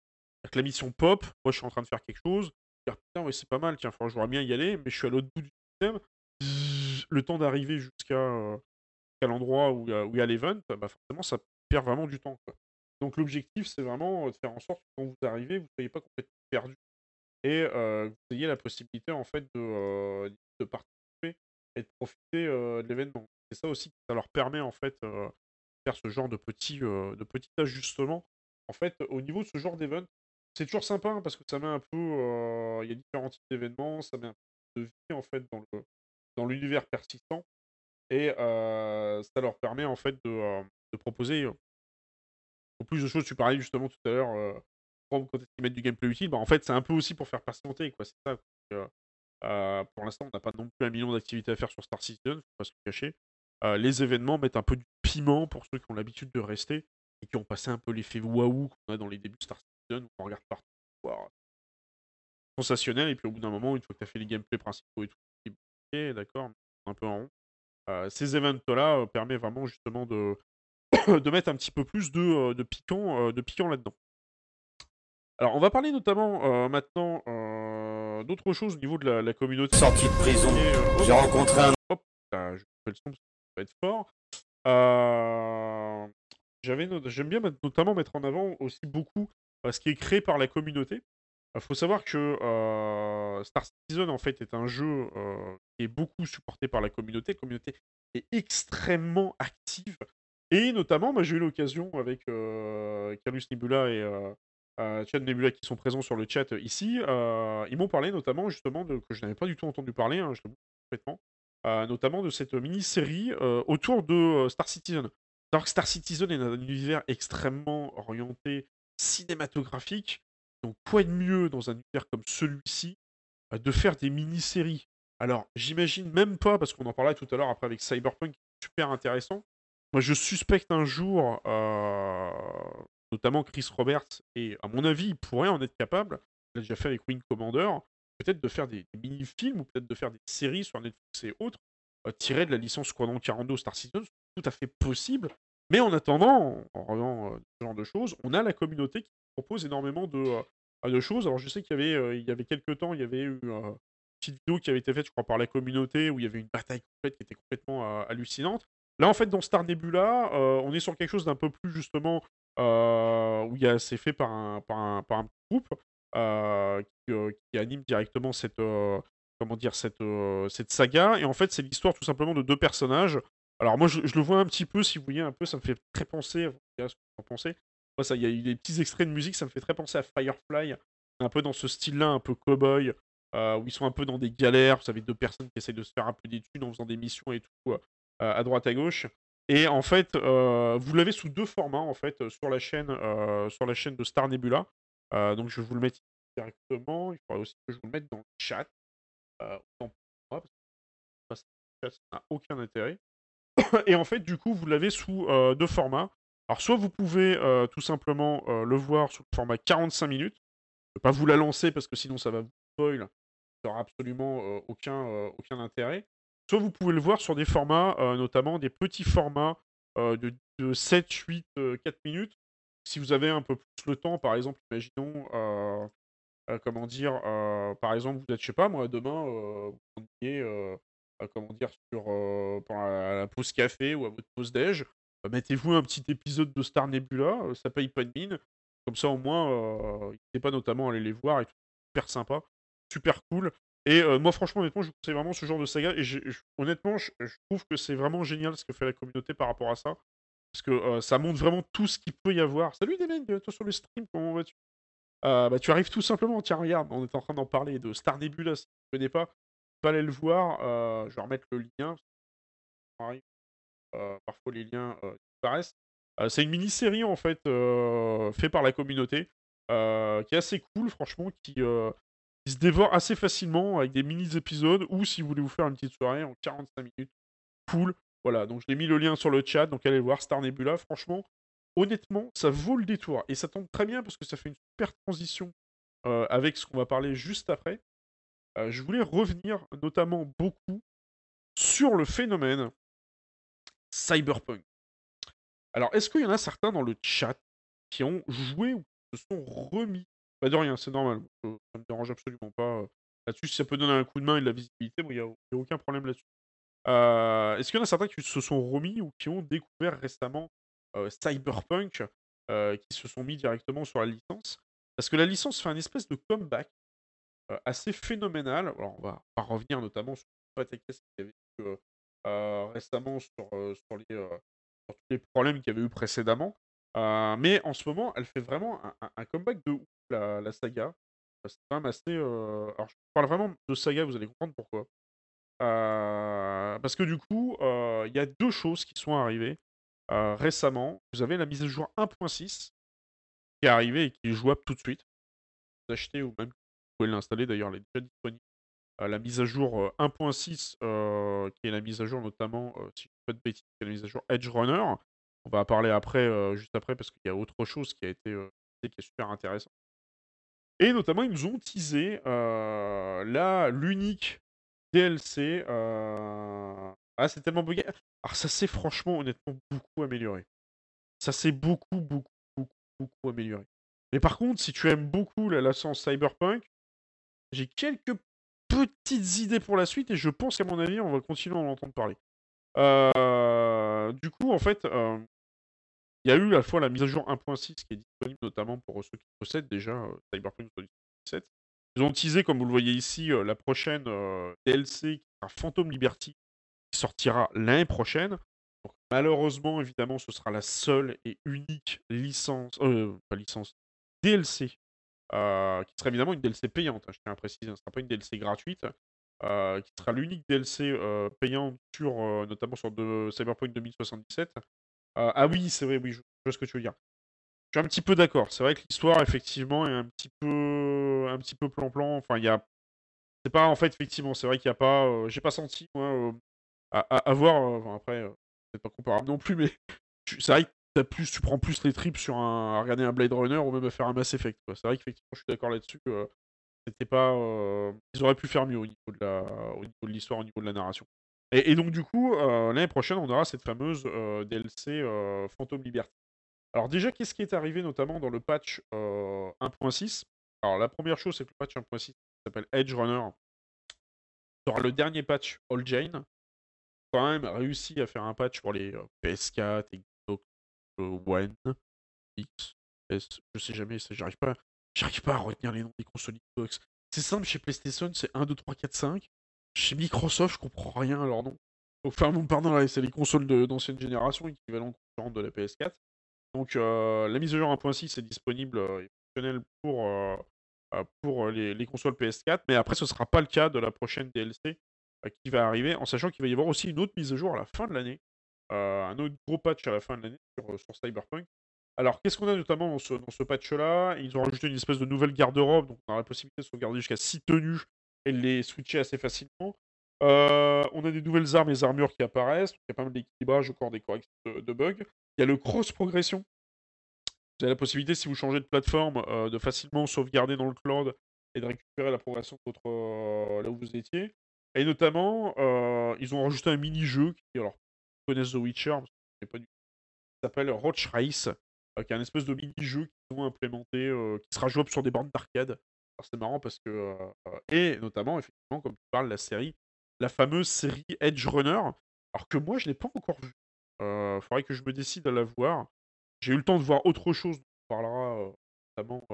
Que la mission pop, moi je suis en train de faire quelque chose, dire putain ouais c'est pas mal, tiens, je voudrais bien y aller, mais je suis à l'autre bout du système, le temps d'arriver jusqu'à l'endroit où il y a l'event, bah forcément ça vraiment du temps. Donc l'objectif c'est vraiment de faire en sorte que quand vous arrivez, vous ne soyez pas complètement perdu et euh, que vous ayez la possibilité en fait de, euh, participer et de profiter de l'événement. C'est ça aussi ça leur permet en fait de faire ce genre de petits, de petits ajustements. En fait, au niveau de ce genre d'event, c'est toujours sympa hein, parce que ça met un peu, il y a différents types d'événements, ça met un peu de vie en fait dans dans l'univers persistant. Et ça leur permet en fait de, proposer plus de choses. Tu parlais justement tout à l'heure, quand ils mettent du gameplay utile, bah, en fait c'est un peu aussi pour faire patienter. Quoi. C'est ça. pour l'instant, on n'a pas non plus un million d'activités à faire sur Star Citizen, faut pas se le cacher. les événements mettent un peu du piment pour ceux qui ont l'habitude de rester et qui ont passé un peu l'effet waouh qu'on a dans les débuts de Star Citizen, où on regarde partout. Sensationnel, et puis au bout d'un moment, une fois que tu as fait les gameplays principaux et tout, d'accord, un peu en rond. Ces events-là euh, permettent vraiment justement de, de mettre un petit peu plus de, euh, de piquant, de piquant là-dedans. Alors, on va parler notamment maintenant d'autres choses au niveau de la, communauté. Sortie de prison, j'ai rencontré un. Hop, là, je fais le son parce que ça va être fort. J'aime bien notamment mettre en avant aussi beaucoup ce qui est créé par la communauté. Il faut savoir que Star Citizen en fait est un jeu qui est beaucoup supporté par la communauté. La communauté est extrêmement active. Et notamment, j'ai eu l'occasion avec Carlos Nebula et Chad Nebula qui sont présents sur le chat ici. ils m'ont parlé notamment justement de que je n'avais pas du tout entendu parler, hein, complètement, notamment de cette mini-série autour de Star Citizen. Alors Star Citizen est un univers extrêmement orienté cinématographique. Donc, quoi de mieux dans un univers comme celui-ci bah, de faire des mini-séries Alors, j'imagine même pas, parce qu'on en parlait tout à l'heure après avec Cyberpunk, super intéressant. Moi, je suspecte un jour, euh, notamment Chris Roberts, et à mon avis, il pourrait en être capable, il l'a déjà fait avec Wing Commander, peut-être de faire des, mini-films ou peut-être de faire des séries sur Netflix et autres, euh, tirées de la licence Squadron 42 Star Citizen, tout à fait possible. Mais en attendant, en revenant euh, ce genre de choses, on a la communauté qui propose énormément de, de choses. Alors je sais qu'il y avait, il y avait quelques temps, il y avait eu une petite vidéo qui avait été faite, je crois, par la communauté, où il y avait une bataille complète qui était complètement hallucinante. Là, en fait, dans Star Nebula, on est sur quelque chose d'un peu plus justement où il c'est fait par un, par un, un groupe qui, anime directement cette comment dire cette, cette saga. Et en fait, c'est l'histoire tout simplement de deux personnages. Alors moi, je, le vois un petit peu, si vous voyez un peu, ça me fait très penser, ça, il y a eu des petits extraits de musique, ça me fait très penser à Firefly, un peu dans ce style-là, un peu cowboy, euh, où ils sont un peu dans des galères. Vous savez, deux personnes qui essayent de se faire un peu des en faisant des missions et tout, euh, à droite à gauche. Et en fait, euh, vous l'avez sous deux formats en fait sur la chaîne, sur la chaîne de Star Nebula. donc je vais vous le mettre directement. Il faudrait aussi que je vous le mette dans le chat. parce que ça n'a aucun intérêt. et en fait, du coup, vous l'avez sous deux formats. Alors, soit vous pouvez euh, tout simplement euh, le voir sous le format 45 minutes. Je ne vais pas vous la lancer parce que sinon ça va vous spoil. Ça n'aura absolument euh, aucun, aucun intérêt. Soit vous pouvez le voir sur des formats, notamment des petits formats de, 7, 8, 4 minutes. Si vous avez un peu plus le temps, par exemple, imaginons, comment dire, par exemple, vous êtes, je sais pas, moi, demain, vous êtes, comment dire, sur, pendant la pause café ou à votre pause déj, mettez-vous un petit épisode de Star Nebula, euh, ça paye pas de mine. Comme ça, au moins, euh, n'hésitez pas notamment à aller les voir et tout. Super sympa, super cool. Et euh, moi, franchement, honnêtement, je conseille vraiment ce genre de saga. Et honnêtement, je, trouve que c'est vraiment génial ce que fait la communauté par rapport à ça. parce que ça montre vraiment tout ce qu'il peut y avoir. Salut Demen, toi sur le stream, comment vas-tu? Bah, Tu arrives tout simplement, tiens, regarde, on est en train d'en parler de Star Nebula, si tu ne connais pas, tu peux aller le voir, je vais remettre le lien. Parfois les liens disparaissent. c'est une mini-série en fait, faite par la communauté, qui est assez cool, franchement, qui, se dévore assez facilement avec des mini-épisodes, ou si vous voulez vous faire une petite soirée en 45 minutes, cool. Voilà, donc je l'ai mis le lien sur le chat, donc allez voir Star Nebula. Franchement, honnêtement, ça vaut le détour. Et ça tombe très bien parce que ça fait une super transition euh, avec ce qu'on va parler juste après. Euh, je voulais revenir notamment beaucoup sur le phénomène cyberpunk. Alors, est-ce qu'il y en a certains dans le chat qui ont joué ou qui se sont remis? Pas de rien, c'est normal. Euh, ça me dérange absolument pas. Là-dessus, si ça peut donner un coup de main et de la visibilité, il n'y a, a, aucun problème là-dessus. Euh, est-ce qu'il y en a certains qui se sont remis ou qui ont découvert récemment euh, Cyberpunk, euh, qui se sont mis directement sur la licence? Parce que la licence fait un espèce de comeback assez phénoménal. Alors, on va pas revenir notamment sur qui avait récemment sur, les, tous les problèmes qu'il y avait eu précédemment. mais en ce moment, elle fait vraiment un, comeback de ouf, la, saga. C'est quand même assez. Alors, je parle vraiment de saga, vous allez comprendre pourquoi. Euh, parce que du coup, euh, il y a deux choses qui sont arrivées euh, récemment. Vous avez la mise à jour 1.6 qui est arrivée et qui est jouable tout de suite. Vous achetez ou même vous pouvez l'installer d'ailleurs, elle est déjà disponible. La mise à jour 1.6, qui est la mise à jour notamment, si je ne pas de bêtises, qui est la mise à jour Edge Runner. On va parler après, juste après, parce qu'il y a autre chose qui a été qui est super intéressant. Et notamment, ils nous ont teasé là l'unique DLC, euh, ah, c'est tellement bugué. Alors ça s'est franchement, honnêtement, beaucoup amélioré. Ça s'est beaucoup, beaucoup, beaucoup, beaucoup amélioré. Mais par contre, si tu aimes beaucoup la licence Cyberpunk, j'ai quelques petites idées pour la suite et je pense qu'à mon avis, on va continuer à en entendre parler. Euh, du coup, en fait, euh, il y a eu à la fois la mise à jour 1.6 qui est disponible notamment pour ceux qui possèdent déjà Cyberpunk 2077 ils ont teasé, comme vous le voyez ici, euh, la prochaine euh, DLC qui sera Phantom Liberty, qui sortira l'année prochaine. malheureusement, évidemment, ce sera la seule et unique licence, euh, pas licence, DLC, qui sera évidemment une DLC payante, hein, je tiens à préciser, ce ne sera pas une DLC gratuite, qui sera l'unique DLC payante sur, notamment sur Cyberpunk 2077. ah oui, c'est vrai, oui, je vois ce que tu veux dire. Je suis un petit peu d'accord. C'est vrai que l'histoire, effectivement, est un petit peu, plan-plan. Enfin, il y a, c'est pas en fait, effectivement, c'est vrai qu'il n'y a pas, euh, j'ai pas senti moi euh, à, voir. Euh, après, c'est pas comparable non plus, mais c'est vrai que plus, tu prends plus les tripes sur un, à regarder un Blade Runner ou même à faire un Mass Effect. C'est vrai qu'effectivement, je suis d'accord là-dessus. c'était pas, ils auraient pu faire mieux au niveau de la, au niveau de l'histoire, au niveau de la narration. Et, donc du coup, l'année prochaine, on aura cette fameuse DLC Phantom Liberty. Alors déjà, qu'est-ce qui est arrivé notamment dans le patch 1.6 Alors la première chose, c'est que le patch 1.6 s'appelle Edge Runner sera le dernier patch All Jane. Quand même réussi à faire un patch pour les PS4, Xbox One, X, S, je sais jamais, j'arrive pas, j'arrive pas à retenir les noms des consoles Xbox. C'est simple, chez PlayStation, c'est 1, 2, 3, 4, 5. Chez Microsoft, je comprends rien à leur nom. Enfin, bon, pardon, c'est les consoles d'ancienne génération, équivalent de la PS4. Donc la mise à jour 1.6 est disponible et fonctionnelle pour, pour les, consoles PS4, mais après ce ne sera pas le cas de la prochaine DLC qui va arriver, en sachant qu'il va y avoir aussi une autre mise à jour à la fin de l'année, un autre gros patch à la fin de l'année sur, Cyberpunk. Alors qu'est-ce qu'on a notamment dans ce, patch-là? Ils ont rajouté une espèce de nouvelle garde-robe, donc on a la possibilité de sauvegarder jusqu'à 6 tenues et de les switcher assez facilement. on a des nouvelles armes et armures qui apparaissent, il y a pas mal d'équilibrage, encore des corrections de bugs. Il y a le cross progression. Vous avez la possibilité, si vous changez de plateforme, euh, de facilement sauvegarder dans le cloud et de récupérer la progression de euh, là où vous étiez. Et notamment, euh, ils ont rajouté un mini-jeu qui, alors, vous connaissez The Witcher, pas du... qui s'appelle Roach Race, qui est un espèce de mini-jeu qu'ils ont implémenté, qui sera jouable sur des bornes d'arcade. C'est marrant parce que. et notamment, effectivement, comme tu parles, la série, la fameuse série Edge Runner, alors que moi, je ne l'ai pas encore vue. Il faudrait que je me décide à la voir. J'ai eu le temps de voir autre chose, on parlera notamment,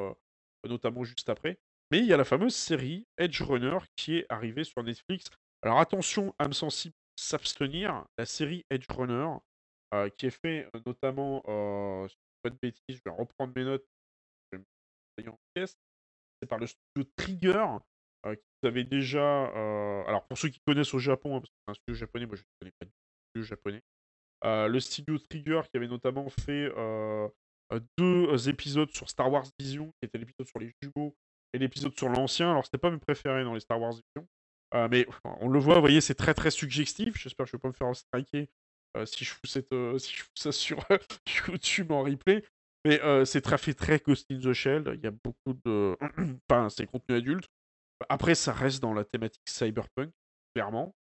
notamment juste après. Mais il y a la fameuse série Edge Runner qui est arrivée sur Netflix. Alors attention, âme sensible, s'abstenir. La série Edge Runner, qui est fait notamment, si je pas de bêtises, je vais reprendre mes notes, je vais en pièces. C'est par le studio Trigger, qui avait déjà, alors pour ceux qui connaissent au Japon, hein, parce que c'est un studio japonais, moi je ne connais pas du studio japonais. le studio Trigger qui avait notamment fait deux épisodes sur Star Wars Vision, qui était l'épisode sur les jumeaux et l'épisode sur l'ancien. Alors c'était pas mes préférés dans les Star Wars Vision. Mais on le voit, vous voyez, c'est très très suggestif. J'espère que je vais pas me faire striker si je fous cette, si je fous ça sur YouTube en replay. Mais c'est très fait très Ghost in the Shell. Il y a beaucoup de, enfin, c'est contenu adulte. Après, ça reste dans la thématique cyberpunk, clairement.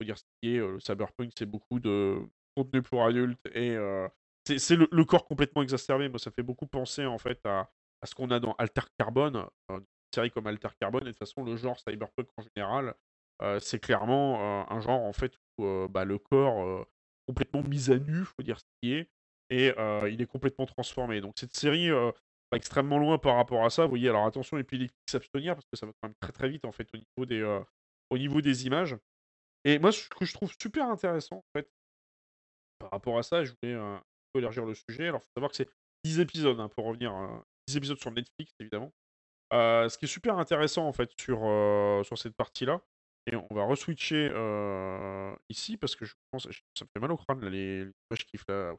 Faut dire ce qui est, le cyberpunk, c'est beaucoup de contenu pour adultes et c'est le, corps complètement exacerbé. Moi, ça fait beaucoup penser en fait à, ce qu'on a dans Alter Carbone, série comme Alter Carbone. Et de toute façon, le genre cyberpunk en général, c'est clairement un genre en fait où bah, le corps complètement mis à nu, faut dire ce qui est, et il est complètement transformé. Donc cette série va extrêmement loin par rapport à ça. Vous voyez, alors attention et puis s'abstenir parce que ça va quand même très très vite en fait au niveau des, au niveau des images. Et moi, ce que je trouve super intéressant en fait par rapport à ça, je voulais élargir le sujet. Alors, il faut savoir que c'est 10 épisodes hein, pour revenir, 10 épisodes sur Netflix évidemment. Ce qui est super intéressant en fait sur, sur cette partie-là, et on va reswitcher euh, ici parce que je pense ça me fait mal au crâne là, les, les images qui là.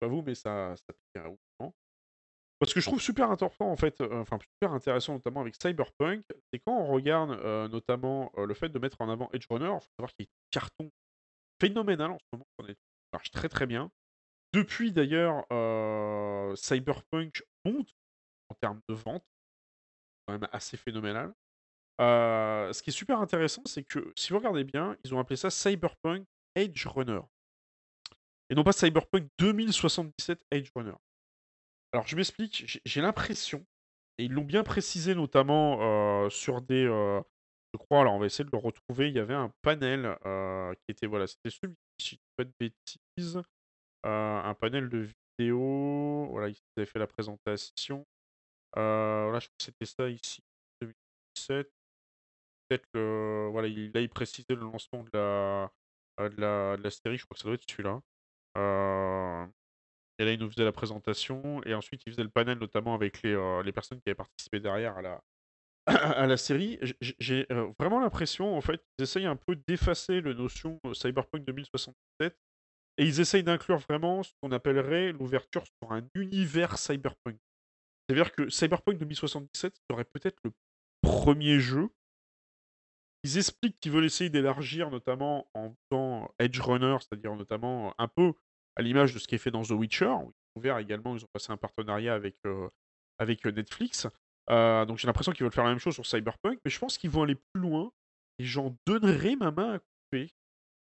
Pas vous, mais ça, ça pique un moment. Parce que je trouve super important en fait, euh, enfin super intéressant notamment avec Cyberpunk, c'est quand on regarde euh, notamment le fait de mettre en avant Edge Runner, il faut savoir qu'il est carton phénoménal en ce moment, ça marche très très bien. Depuis d'ailleurs, Cyberpunk monte en termes de vente, quand même assez phénoménal ce qui est super intéressant, c'est que si vous regardez bien, ils ont appelé ça Cyberpunk Edge Runner. Et non pas Cyberpunk 2077 Edge Runner. Alors je m'explique, j'ai l'impression, et ils l'ont bien précisé notamment sur des. je crois, alors on va essayer de le retrouver. Il y avait un panel qui était, voilà, c'était celui, si pas de bêtises, un panel de vidéo. Voilà, ils avaient fait la présentation. Voilà, je crois que c'était ça ici, 2017 peut-être le voilà, il là, il précisait le lancement de la, euh, de la de la série, je crois que ça doit être celui-là. Euh, et là, il nous faisait la présentation et ensuite il faisait le panel notamment avec les, euh, les personnes qui avaient participé derrière à la à la série. J'ai vraiment l'impression en fait qu'ils essayent un peu d'effacer le notion, Cyberpunk 2077 et ils essayent d'inclure vraiment ce qu'on appellerait l'ouverture sur un univers cyberpunk. C'est-à-dire que Cyberpunk 2077 serait peut-être le premier jeu ils expliquent qu'ils veulent essayer d'élargir, notamment en temps Edge Runner, c'est-à-dire notamment un peu à l'image de ce qui est fait dans The Witcher, où ils ont ouvert également, ils ont passé un partenariat avec, euh, euh, Netflix. Euh, donc j'ai l'impression qu'ils veulent faire la même chose sur Cyberpunk, mais je pense qu'ils vont aller plus loin et j'en donnerai ma main à couper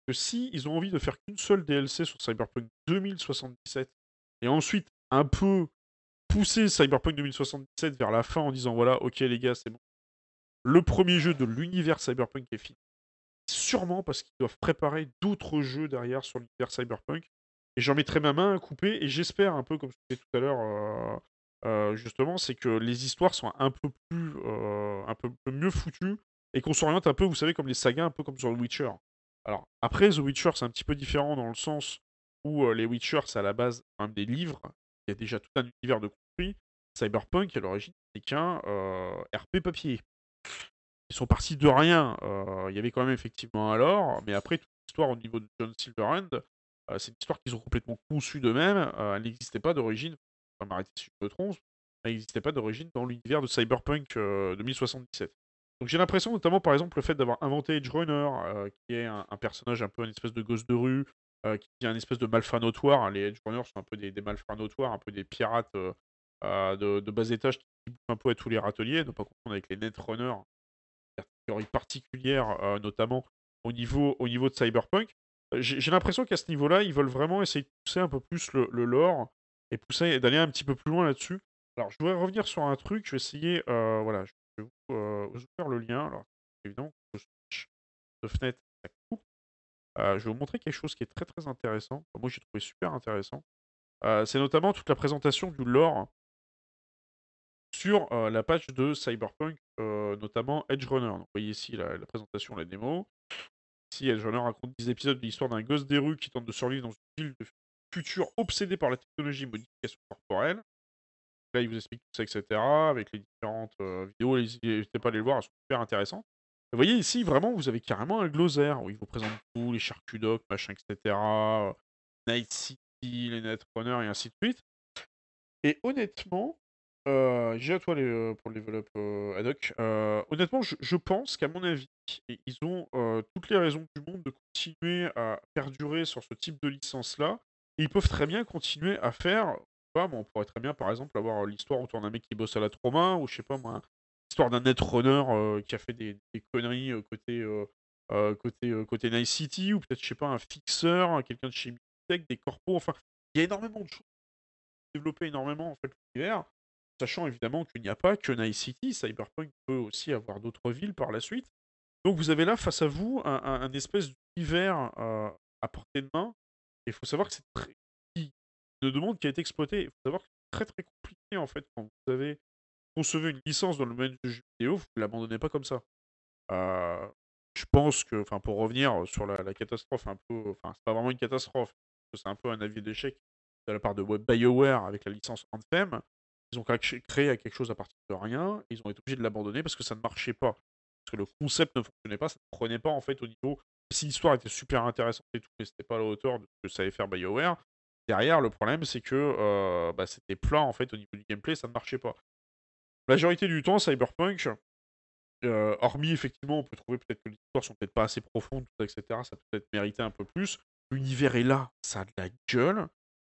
que si ils ont envie de faire qu'une seule DLC sur Cyberpunk 2077 et ensuite un peu pousser Cyberpunk 2077 vers la fin en disant voilà, ok les gars, c'est bon, le premier jeu de l'univers Cyberpunk est fini. Sûrement parce qu'ils doivent préparer d'autres jeux derrière sur l'univers Cyberpunk. Et j'en mettrai ma main à couper. Et j'espère, un peu comme je disais tout à l'heure, euh, euh, justement, c'est que les histoires soient un peu plus, euh, un peu mieux foutues. Et qu'on s'oriente un peu, vous savez, comme les sagas, un peu comme sur The Witcher. Alors, après, The Witcher, c'est un petit peu différent dans le sens où les Witcher, c'est à la base même des livres. Il y a déjà tout un univers de construit. Cyberpunk, à l'origine, c'est qu'un RP papier. Ils sont partis de rien. Euh, il y avait quand même effectivement un lore, mais après, toute l'histoire au niveau de John Silverhand, euh, c'est une histoire qu'ils ont complètement conçue d'eux-mêmes. Euh, elle n'existait pas d'origine, va m'arrêter si je me trompe, elle n'existait pas d'origine dans l'univers de Cyberpunk 2077. Donc j'ai l'impression, notamment par exemple, le fait d'avoir inventé Edge Runner, qui est un, personnage un peu une espèce de gosse de rue, qui est un espèce de malfrat notoire. Les Edge Runners sont un peu des, des malfrats notoires, un peu des pirates de, de, bas étage qui bouffent un peu à tous les râteliers, ne pas confondre avec les Netrunners, catégorie particulière, euh, notamment au niveau, au niveau de Cyberpunk. Euh, j'ai l'impression qu'à ce niveau-là, ils veulent vraiment essayer de pousser un peu plus le, lore et pousser d'aller un petit peu plus loin là-dessus. Alors, je voudrais revenir sur un truc. Je vais essayer. Euh, voilà, je vais vous, ouvrir le lien. Alors, évidemment, je switch de fenêtre. Je vais vous montrer quelque chose qui est très très intéressant. moi, j'ai trouvé super intéressant. c'est notamment toute la présentation du lore sur la page de Cyberpunk, notamment Edge Runner. vous voyez ici la, présentation, la démo. Ici, Edge Runner raconte 10 épisodes de l'histoire d'un gosse des rues qui tente de survivre dans une ville futur obsédé par la technologie modification corporelle. Là, il vous explique tout ça, etc. Avec les différentes vidéos. N'hésitez pas à aller le voir, elles sont super intéressantes. Vous voyez ici, vraiment, vous avez carrément un glossaire où il vous présente tout, les charcudocs, machin, etc. Night City, les Netrunners et ainsi de suite. Et honnêtement, j'ai à toi les, pour le develop ad hoc. honnêtement, je, pense qu'à mon avis, ils ont toutes les raisons du monde de continuer à perdurer sur ce type de licence-là. Ils peuvent très bien continuer à faire. on pourrait très bien, par exemple, avoir l'histoire autour d'un mec qui bosse à la trauma, ou je sais pas moi, l'histoire d'un netrunner qui a fait des, conneries côté, côté, côté Night City, ou peut-être, je sais pas, un fixeur, quelqu'un de chez Tech, des corpos. Enfin, il y a énormément de choses. Développer énormément, en fait, l'univers. Sachant évidemment qu'il n'y a pas que Night City, Cyberpunk peut aussi avoir d'autres villes par la suite. Donc vous avez là face à vous un, espèce d'univers euh, à portée de main. Et il faut savoir que c'est très. Une demande qui a été exploitée. Il faut savoir que c'est très très compliqué en fait quand vous avez concevé une licence dans le domaine du jeu vidéo, vous ne l'abandonnez pas comme ça. Euh, je pense que, enfin, pour revenir sur la, catastrophe un peu, enfin, c'est pas vraiment une catastrophe, c'est un peu un avis d'échec de la part de BioWare avec la licence Anthem. Ils ont créé quelque chose à partir de rien, ils ont été obligés de l'abandonner parce que ça ne marchait pas. Parce que le concept ne fonctionnait pas, ça ne prenait pas en fait au niveau. Si l'histoire était super intéressante et tout, mais c'était pas à la hauteur de ce que savait faire BioWare, derrière le problème c'est que euh, bah, c'était plat en fait au niveau du gameplay, ça ne marchait pas. La majorité du temps, Cyberpunk, euh, hormis effectivement, on peut trouver peut-être que les histoires sont peut-être pas assez profondes, etc. Ça peut peut-être mériter un peu plus. L'univers est là, ça a de la gueule.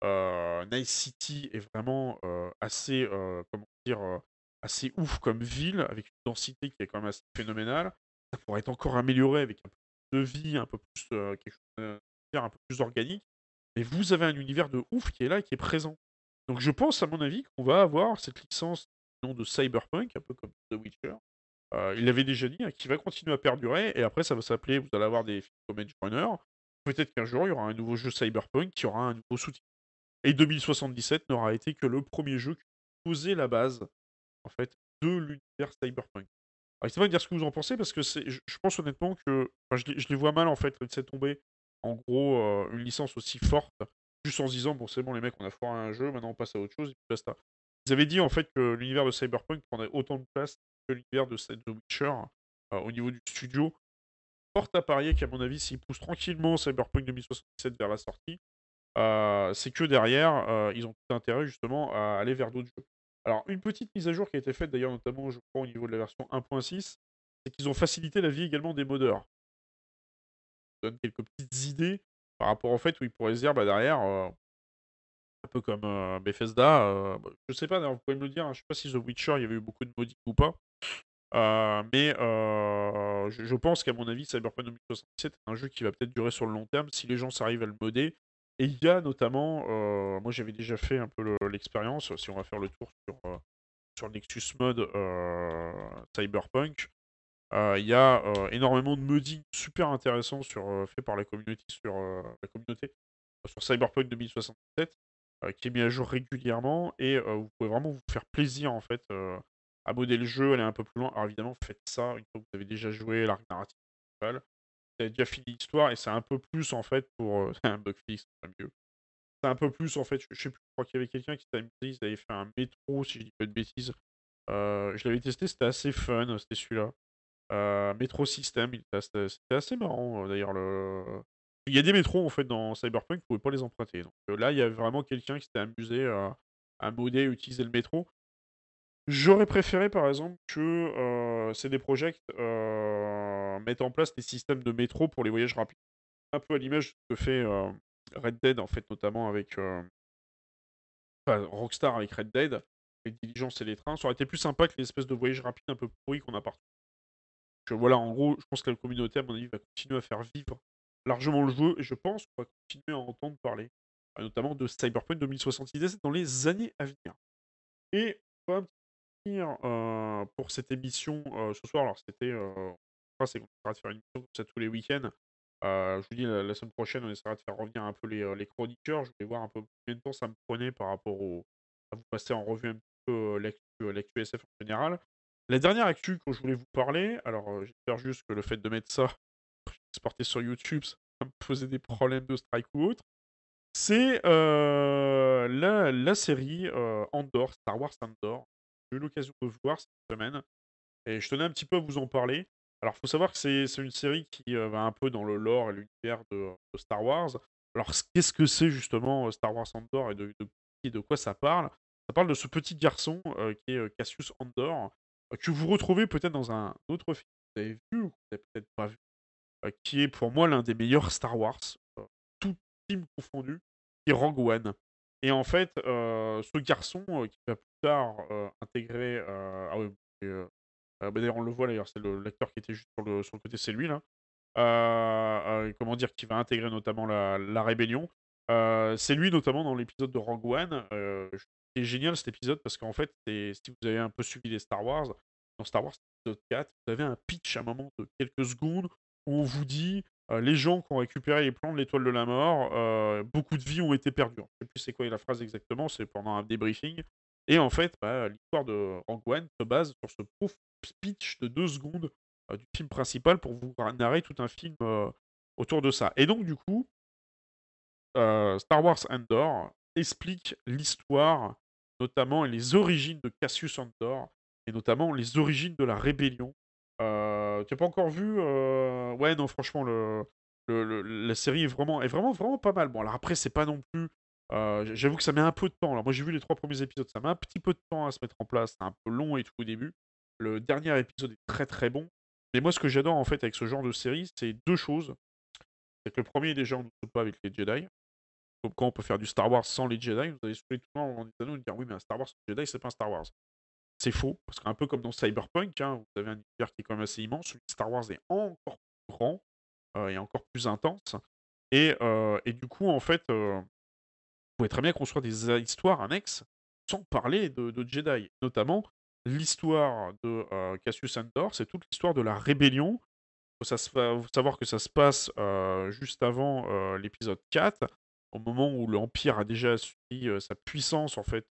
Euh, nice City est vraiment euh, assez, euh, comment dire, assez ouf comme ville, avec une densité qui est quand même assez phénoménale. Ça pourrait être encore amélioré avec un peu plus de vie, un peu plus, quelque chose, un peu plus organique. Mais vous avez un univers de ouf qui est là qui est présent. Donc je pense, à mon avis, qu'on va avoir cette licence de Cyberpunk, un peu comme The Witcher. il l'avait déjà dit, hein, qui va continuer à perdurer, et après ça va s'appeler, vous allez avoir des films comme Edge Runner. Peut-être qu'un jour il y aura un nouveau jeu Cyberpunk qui aura un nouveau soutien. Et 2077 n'aura été que le premier jeu qui posait la base, en fait, de l'univers Cyberpunk. Alors, c'est pas de dire ce que vous en pensez, parce que c'est, je, pense honnêtement que je, les, vois mal, en fait, laisser tomber, en gros, euh, une licence aussi forte, juste en se disant, bon, c'est bon, les mecs, on a foiré un jeu, maintenant on passe à autre chose, et puis basta. Ils avaient dit, en fait, que l'univers de Cyberpunk prendrait autant de place que l'univers de The Witcher euh, au niveau du studio. Porte à parier qu'à mon avis, s'ils poussent tranquillement Cyberpunk 2077 vers la sortie, euh, c'est que derrière, euh, ils ont tout intérêt justement à aller vers d'autres jeux. Alors, une petite mise à jour qui a été faite d'ailleurs, notamment, je crois, au niveau de la version 1.6, c'est qu'ils ont facilité la vie également des modeurs. Ça donne quelques petites idées par rapport au fait où ils pourraient se dire, bah derrière, un peu comme Bethesda, bah, je sais pas, vous pouvez me le dire, hein, je sais pas si The Witcher, il y avait eu beaucoup de modding ou pas. mais je, je, pense qu'à mon avis, Cyberpunk 2077 est un jeu qui va peut-être durer sur le long terme si les gens s'arrivent à le modder et il y a notamment, euh, moi j'avais déjà fait un peu l'expérience, si on va faire le tour sur, euh, sur Nexus Mode euh, Cyberpunk, il y a énormément de modding super intéressant sur, fait par la communauté sur, la communauté, sur Cyberpunk 2067, qui est mis à jour régulièrement, et vous pouvez vraiment vous faire plaisir en fait à modder le jeu, aller un peu plus loin. Alors évidemment, faites ça une fois que vous avez déjà joué l'arc narratif principal t'as déjà fini l'histoire et c'est un peu plus en fait pour. Euh, un bug fix, c'est mieux. C'est un peu plus en fait, je, sais plus, je crois qu'il y avait quelqu'un qui t'avait ils avaient fait un métro, si je dis pas de bêtises. Euh, je l'avais testé, c'était assez fun, c'était celui-là. Euh, métro System, c'était assez marrant d'ailleurs. Le... Il y a des métros en fait dans Cyberpunk, vous pouvez pas les emprunter. Donc là, il y a vraiment quelqu'un qui s'était amusé à, à modder, à utiliser le métro. J'aurais préféré, par exemple, que euh, CD Projekt euh, mettent en place des systèmes de métro pour les voyages rapides. Un peu à l'image de ce que fait euh, Red Dead, en fait, notamment avec. Enfin, Rockstar avec Red Dead, les diligences et les trains. Ça aurait été plus sympa que les espèces de voyages rapides un peu pourris qu'on a partout. Voilà, en gros, je pense que la communauté, à mon avis, va continuer à faire vivre largement le jeu et je pense qu'on va continuer à entendre parler, notamment de Cyberpunk 2077 dans les années à venir. Et un petit pour cette émission ce soir. Alors, c'était. c'est qu'on essaiera de faire une émission comme ça tous les week-ends. je vous dis, la, semaine prochaine, on essaiera de faire revenir un peu les, les chroniqueurs. Je vais voir un peu combien de temps ça me prenait par rapport au, à vous passer en revue un peu l'actu SF en général. La dernière actu que je voulais vous parler, alors j'espère juste que le fait de mettre ça exporté sur YouTube, ça va me poser des problèmes de strike ou autre. C'est euh, la, la série euh, Andor, Star Wars Andor. J'ai eu l'occasion de voir cette semaine et je tenais un petit peu à vous en parler. Alors, il faut savoir que c'est c'est une série qui euh, va un peu dans le lore et l'univers de, de Star Wars. Alors, qu'est-ce que c'est justement euh, Star Wars Andor et de, de, et de quoi ça parle? Ça parle de ce petit garçon euh, qui est Cassius Andor, que vous retrouvez peut-être dans un autre film que vous avez vu ou que vous n'avez peut-être pas vu, qui est pour moi l'un des meilleurs Star Wars, euh, tout film confondu, qui est Rogue. Et en fait, euh, ce garçon euh, qui va plus tard euh, intégrer... euh, ah euh, euh, bah, d'ailleurs, on le voit d'ailleurs, c'est l'acteur qui était juste sur le, sur le côté, c'est lui là. Euh, euh, comment dire, qui va intégrer notamment la, la rébellion. Euh, c'est lui notamment dans l'épisode de Rogue. Euh, c'est génial cet épisode parce qu'en fait, si vous avez un peu suivi les Star Wars, dans Star Wars épisode 4, vous avez un pitch à un moment de quelques secondes où on vous dit les gens qui ont récupéré les plans de l'étoile de la mort, beaucoup de vies ont été perdues. Je sais plus c'est quoi la phrase exactement, c'est pendant un débriefing. Et en fait, bah, l'histoire de One se base sur ce pauvre pitch de deux secondes du film principal pour vous narrer tout un film autour de ça. Et donc, du coup, Star Wars Andor explique l'histoire, notamment les origines de Cassius Andor, et notamment les origines de la rébellion. Euh, tu n'as pas encore vu euh, Ouais, non, franchement, le, la série est vraiment, est vraiment, vraiment pas mal. Bon, alors après, c'est pas non plus. euh, J'avoue que ça met un peu de temps. Alors, moi, j'ai vu les trois premiers épisodes, ça met un petit peu de temps à se mettre en place. C'est un peu long et tout au début. Le dernier épisode est très très bon. Mais moi, ce que j'adore en fait avec ce genre de série, c'est deux choses. C'est que le premier, déjà, on ne saute pas avec les Jedi. Comme quand on peut faire du Star Wars sans les Jedi, vous allez sauter tout le temps en disant nous dire oui, mais un Star Wars sans Jedi, c'est pas un Star Wars. C'est faux, parce qu'un peu comme dans Cyberpunk, hein, vous avez un univers qui est quand même assez immense, celui Star Wars est encore plus grand euh, et encore plus intense. Et, euh, et du coup, en fait, euh, vous pouvez très bien construire des histoires annexes sans parler de, Jedi. Notamment, l'histoire de Cassius Andor, c'est toute l'histoire de la rébellion. Il faut, faut savoir que ça se passe juste avant l'épisode 4, au moment où l'Empire a déjà euh, sa puissance en fait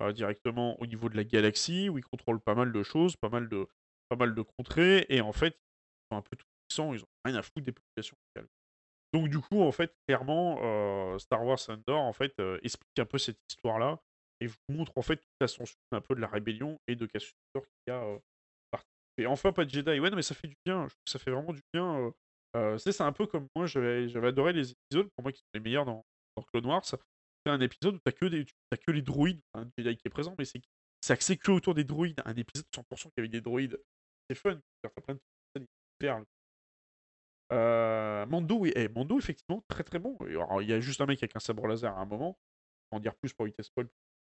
euh, directement au niveau de la galaxie, où il contrôle pas mal de choses, pas mal de, pas mal de contrées, et en fait, ils sont un peu tout puissants, ils ont rien à foutre des populations locales. Donc du coup, en fait, clairement, euh, Star Wars Andor, en fait, euh, explique un peu cette histoire-là, et vous montre en fait toute l'ascension un peu de la rébellion et de Cassius qui a participé. Enfin, pas de Jedi, ouais, mais ça fait du bien, ça fait vraiment du bien. c'est un peu comme moi, j'avais j'avais adoré les épisodes, pour moi qui sont les meilleurs dans, dans Clone Wars. Un épisode où t'as que, des, t'as que les droïdes, un Jedi qui est présent, mais c'est axé que autour des droïdes. Un épisode 100% qui avait des droïdes. C'est fun, plein de perles. Euh, Mando, oui, eh, Mando, effectivement, très très bon. Et Il y a juste un mec avec un sabre laser à un moment. En dire plus pour éviter spoil,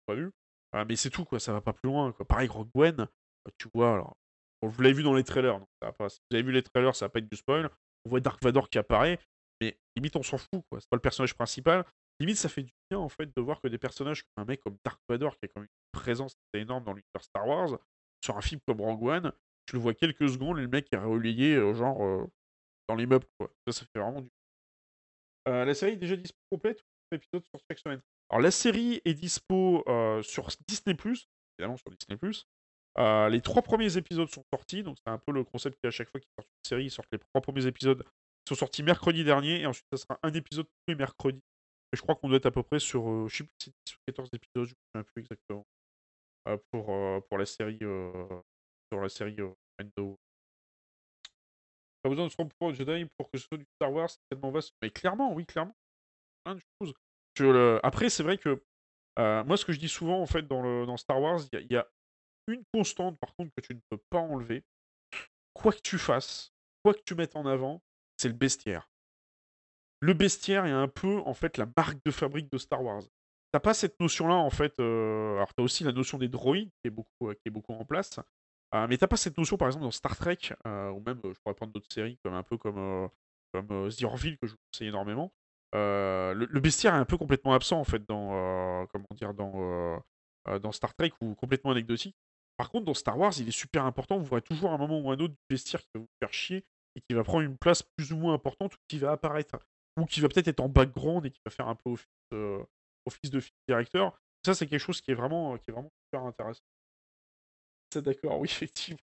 pas vu. Euh, mais c'est tout, quoi, ça va pas plus loin. Quoi. Pareil, Rogue One, euh, tu vois, alors, bon, vous l'avez vu dans les trailers, ça va pas, si vous avez vu les trailers, ça va pas être du spoil. On voit Dark Vador qui apparaît, mais limite on s'en fout, quoi. C'est pas le personnage principal. Limite, ça fait du bien en fait de voir que des personnages comme un mec comme Dark Vador, qui a quand même une présence énorme dans l'univers Star Wars, sur un film comme Rogue One, tu le vois quelques secondes et le mec est relayé, euh, genre, euh, dans l'immeuble, quoi. Ça, fait vraiment du euh, la série est déjà dispo complète, épisode sur chaque semaine? Alors la série est dispo euh, sur Disney+, évidemment sur Disney+. Les trois premiers épisodes sont sortis, donc c'est un peu le concept qu'à chaque fois qu'il sort une série, ils sortent les trois premiers épisodes qui sont sortis mercredi dernier, et ensuite ça sera un épisode tous les mercredis. Je crois qu'on doit être à peu près sur, euh, je sais plus si c'est 10 ou 14 épisodes, je ne souviens plus exactement, euh, pour, euh, pour la série, sur la série Mando. Pas besoin de se rendre pour Jedi pour que ce soit du Star Wars, c'est tellement vaste. Mais clairement, oui, clairement. Plein de choses. Après, c'est vrai que moi, ce que je dis souvent, en fait, dans, le... dans Star Wars, il y, y a une constante, par contre, que tu ne peux pas enlever. Quoi que tu fasses, quoi que tu mettes en avant, c'est le bestiaire. Le bestiaire est un peu, en fait, la marque de fabrique de Star Wars. T'as pas cette notion-là, en fait. euh, Alors, t'as aussi la notion des droïdes qui est beaucoup, euh, qui est beaucoup en place. Euh, mais t'as pas cette notion, par exemple, dans Star Trek, euh, ou même, je pourrais prendre d'autres séries, comme un peu comme, comme The Orville, que je vous conseille énormément. Le, bestiaire est un peu complètement absent, en fait, dans, comment dire, dans, dans Star Trek, ou complètement anecdotique. Par contre, dans Star Wars, il est super important. Vous verrez toujours un moment ou un autre du bestiaire qui va vous faire chier et qui va prendre une place plus ou moins importante ou qui va apparaître ou qui va peut-être être en background et qui va faire un peu office, euh, office de directeur. Ça, c'est quelque chose qui est vraiment, qui est vraiment super intéressant. C'est d'accord, oui, effectivement.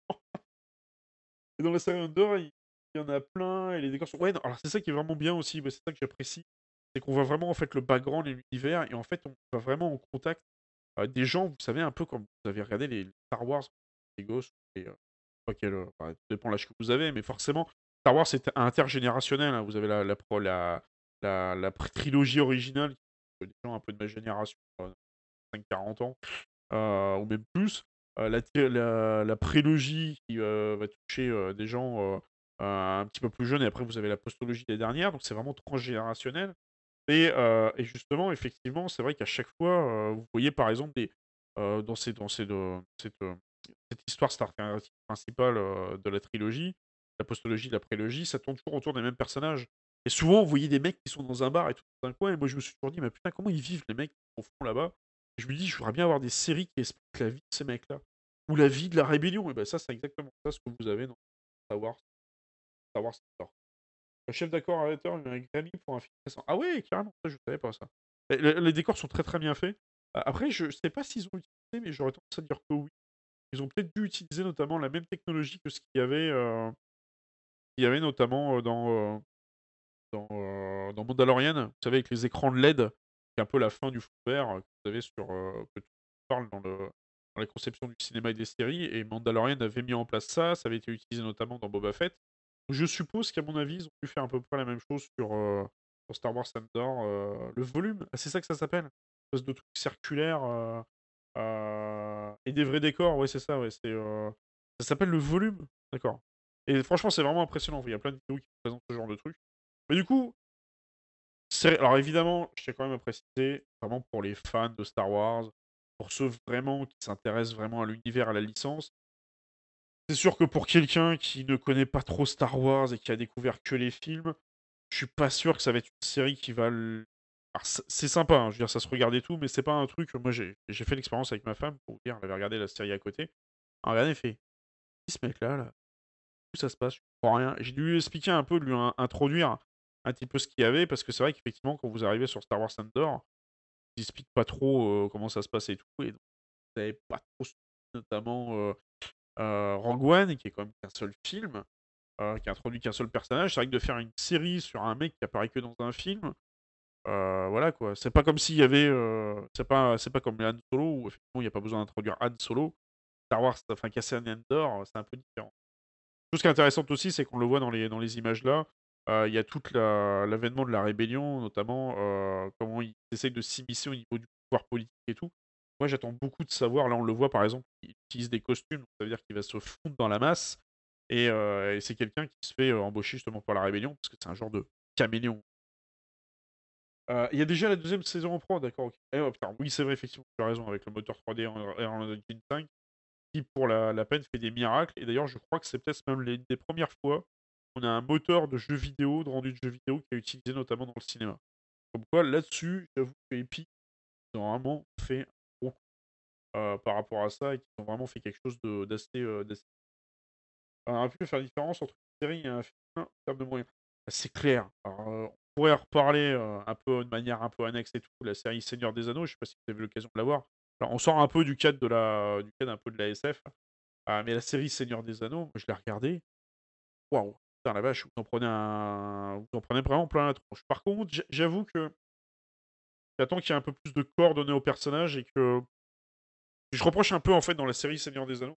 Et dans la série Under, il y en a plein et les décors sont. Ouais, non, alors c'est ça qui est vraiment bien aussi, c'est ça que j'apprécie. c'est qu'on voit vraiment en fait le background et l'univers et en fait on va vraiment en contact avec des gens, vous savez un peu comme vous avez regardé les Star Wars, les gosses et pas quel, enfin, ça dépend l'âge que vous avez, mais forcément Star Wars c'est intergénérationnel, hein. Vous avez la la la la la trilogie originale, des gens un peu de ma génération, 5-40 ans, heu, ou même plus. Heu, la prélogie qui, va toucher, des gens, un petit peu plus jeunes et après vous avez la postologie des dernières, donc c'est vraiment transgénérationnel et justement effectivement, c'est vrai qu'à chaque fois, vous voyez par exemple dans ces dans cette, cette histoire Star principale, de la trilogie, la postologie, la prélogie, ça tourne toujours autour des mêmes personnages et souvent vous voyez des mecs qui sont dans un bar et tout dans un coin et moi je me suis toujours dit: «Mais putain comment ils vivent les mecs au fond là-bas?» je me dis: «Je voudrais bien avoir des séries qui expliquent la vie de ces mecs-là ou la vie de la rébellion» et bah, ça c'est exactement ça ce que vous avez dans Star Wars Star Wars le chef décorateur avec Grammy pour un film récent. Ah ouais, carrément, ça je savais pas ça. Les décors sont très, très bien faits. A après je sais pas s'ils ont utilisé, mais j'aurais tendance à dire que oui. Ils ont peut-être dû utiliser notamment la même technologie que ce qu'il y avait, heu, qu'il y avait notamment, dans, dans, dans Mandalorian. Vous savez avec les écrans de LED, qui est un peu la fin du fond vert, que vous avez sur, que tu parles dans le dans la conception du cinéma et des séries et Mandalorian avait mis en place ça, ça avait été utilisé notamment dans Boba Fett. Je suppose qu'à mon avis, ils ont pu faire à peu près la même chose sur, Star Wars Andor, le volume, ah c'est ça que ça s'appelle? Espèce de truc circulaire, heu et des vrais décors, ouais c'est ça, ouais, c'est, ça s'appelle le volume? D'accord et franchement c'est vraiment impressionnant. Il y a plein de vidéos qui présentent ce genre de truc. Mais du coup alors évidemment, je tiens quand même à préciser, vraiment pour les fans de Star Wars, pour ceux vraiment qui s'intéressent vraiment à l'univers, à la licence c'est sûr que pour quelqu'un qui ne connaît pas trop Star Wars et qui a découvert que les films, je suis pas sûr que ça va être une série qui va c'est sympa, hein, je veux dire ça se regarde et tout, mais c'est pas un truc moi j'ai fait l'expérience avec ma femme pour dire, elle avait regardé la série à côté. Regardé, elle fait: «Qui ce mec-là, là? Ça se passe? Je comprends rien» j'ai dû lui expliquer un peu, lui in introduire un petit peu ce qu'il y avait parce que c'est vrai qu'effectivement quand vous arrivez sur Star Wars Andor, ils expliquent pas trop, comment ça se passe et tout et donc vous savez pas trop notamment, Rogue One qui est quand même qu'un seul film, qui introduit qu'un seul personnage. C'est vrai que de faire une série sur un mec qui apparaît que dans un film, voilà quoi. C'est pas comme s'il y avait, c'est pas c'est pas comme Han Solo où effectivement il y a pas besoin d'introduire Han Solo. Star Wars, enfin Cassian Andor, c'est un peu différent. Chose qui est intéressante aussi, c'est qu'on le voit dans les images là, heu, il y a toute la l'avènement de la rébellion notamment, heu, comment ils essayent de s'immiscer au niveau du pouvoir politique et tout. Moi j'attends beaucoup de savoir, là on le voit par exemple, il utilise des costumes, ça veut dire qu'il va se fondre dans la masse et et c'est quelqu'un qui se fait, embaucher justement par la rébellion parce que c'est un genre de caméléon. Il y a déjà la 2e saison en prod, d'accord. Eh oh oui c'est vrai effectivement, tu as raison avec le moteur 3D en Unreal Engine 5 qui pour la peine fait des miracles et d'ailleurs je crois que c'est peut-être même l'une des 1res fois qu'on a un moteur de jeu vidéo, de rendu de jeu vidéo qui est utilisé notamment dans le cinéma. Comme quoi là-dessus, j'avoue que Epic, ils ont vraiment fait un gros heu, par rapport à ça et qu'ils ont vraiment fait quelque chose d'assez, d'assez on aurait pu faire la différence entre une série et un film en termes de moyens. C'est clair. Heu, on pourrait reparler, heu, un peu de manière un peu annexe et tout, la série Seigneur des Anneaux, je sais pas si vous avez l'occasion de la voir? On sort un peu du cadre de la du cadre un peu de la SF, ah mais la série Seigneur des Anneaux, je l'ai regardée, waouh! Putain la vache, vous en prenez un vous en prenez vraiment plein la tronche. Par contre, j'a j'avoue que j'attends qu'il y ait un peu plus de corps donné aux personnages et que je reproche un peu en fait dans la série Seigneur des Anneaux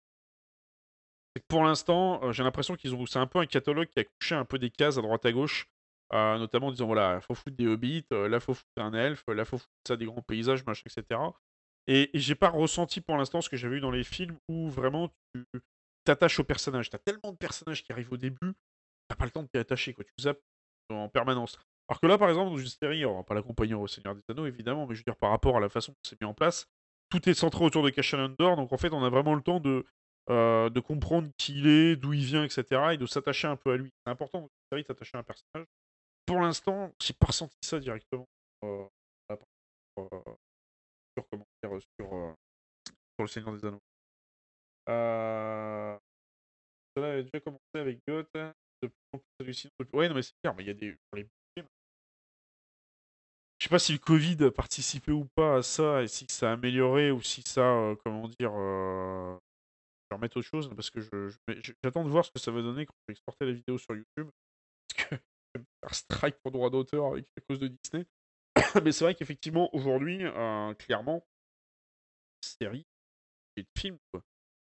c'est que pour l'instant, heu, j'ai l'impression qu'ils ont c'est un peu un catalogue qui a coché un peu des cases à droite à gauche, heu, notamment en disant voilà, faut foutre des hobbits, heu, là faut foutre un elfe, là faut foutre ça des grands paysages, machin et cetera et j'ai pas ressenti pour l'instant ce que j'avais eu dans les films où vraiment tu t'attaches aux personnages. Tu as tellement de personnages qui arrivent au début, tu as pas le temps de t'y attacher quoi, tu zappes en permanence. Alors que là, par exemple, dans une série, on va pas la comparer au Seigneur des Anneaux évidemment, mais je veux dire par rapport à la façon dont c'est mis en place, tout est centré autour de Andor, donc en fait, on a vraiment le temps de, heu, de comprendre qui il est, d'où il vient et cetera et de s'attacher un peu à lui. C'est important dans une série de s'attacher à un personnage. Pour l'instant, j'ai pas ressenti ça directement, heu, sur comment? Sur, heu, sur le Seigneur des Anneaux. Heu, cela avait déjà commencé avec GOT, de plus en plus hallucinant ouais non mais c'est clair, mais il y a des les je sais pas si le covid a participé ou pas à ça et si ça a amélioré ou si ça, heu, comment dire? Heu, je vais remettre autre chose parce que je je j'attends de voir ce que ça va donner quand je vais exporter la vidéo sur YouTube parce que je vais faire strike pour droit d'auteur avec à cause de Disney. Mais c'est vrai qu'effectivement, aujourd'hui, euh, clairement, série et de films.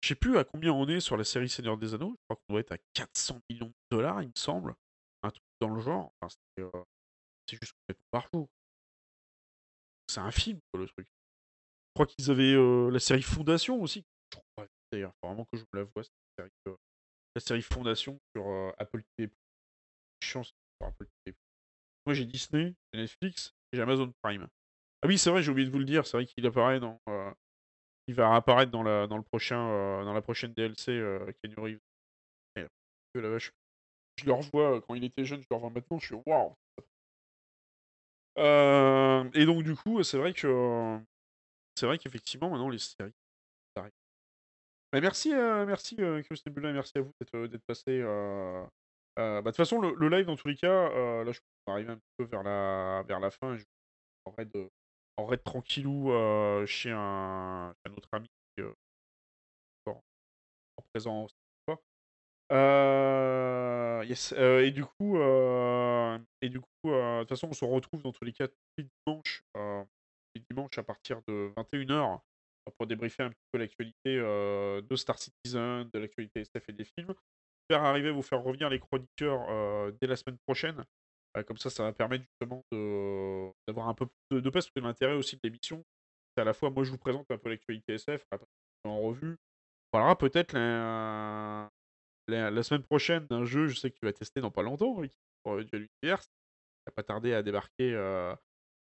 Je sais plus à combien on est sur la série Seigneur des Anneaux. Je crois qu'on doit être à 400 millions de dollars, il me semble. Un truc dans le genre. Enfin, c'est, euh, juste par jour. C'est un film, quoi, le truc. Je crois qu'ils avaient euh, la série Fondation aussi. D'ailleurs, vraiment que je me la vois, cette série, euh, la série Fondation sur Apple TV. Chance sur Apple TV. Moi j'ai Disney, Netflix et j'ai Amazon Prime. Ah oui, c'est vrai, j'ai oublié de vous le dire, c'est vrai qu'il apparaît dans. Va apparaître dans la, dans le prochain, euh, dans la prochaine DLC euh, Keanu la vache. Je le revois euh, quand il était jeune, je le revois maintenant, je suis waouh. Euh, et donc du coup, c'est vrai que c'est vrai qu'effectivement maintenant les séries. ça arrive. Mais merci, merci Nebula, merci à vous d'être passé. bah, de toute façon, le, live dans tous les cas, là je peux arriver un petit peu vers la vers la fin. euh, en raid tranquillou euh, chez un, autre ami euh, en, en présent. Euh, yes, euh, et du coup, et du coup, de toute façon, on se retrouve dans tous les cas tous les dimanches, à partir de 21h pour débriefer un petit peu l'actualité de Star Citizen, de l'actualité SF et des films. Faire arriver, vous faire revenir les chroniqueurs dès la semaine prochaine. Euh, comme ça, ça va permettre justement d'avoir un peu plus de, de parce que l'intérêt aussi de l'émission, c'est à la fois, moi je vous présente un peu l'actualité SF, en revue. On parlera peut-être la, semaine prochaine d'un jeu, je sais que tu vas tester dans pas longtemps, euh, Duel Universe, qui n'a pas tardé à débarquer. euh,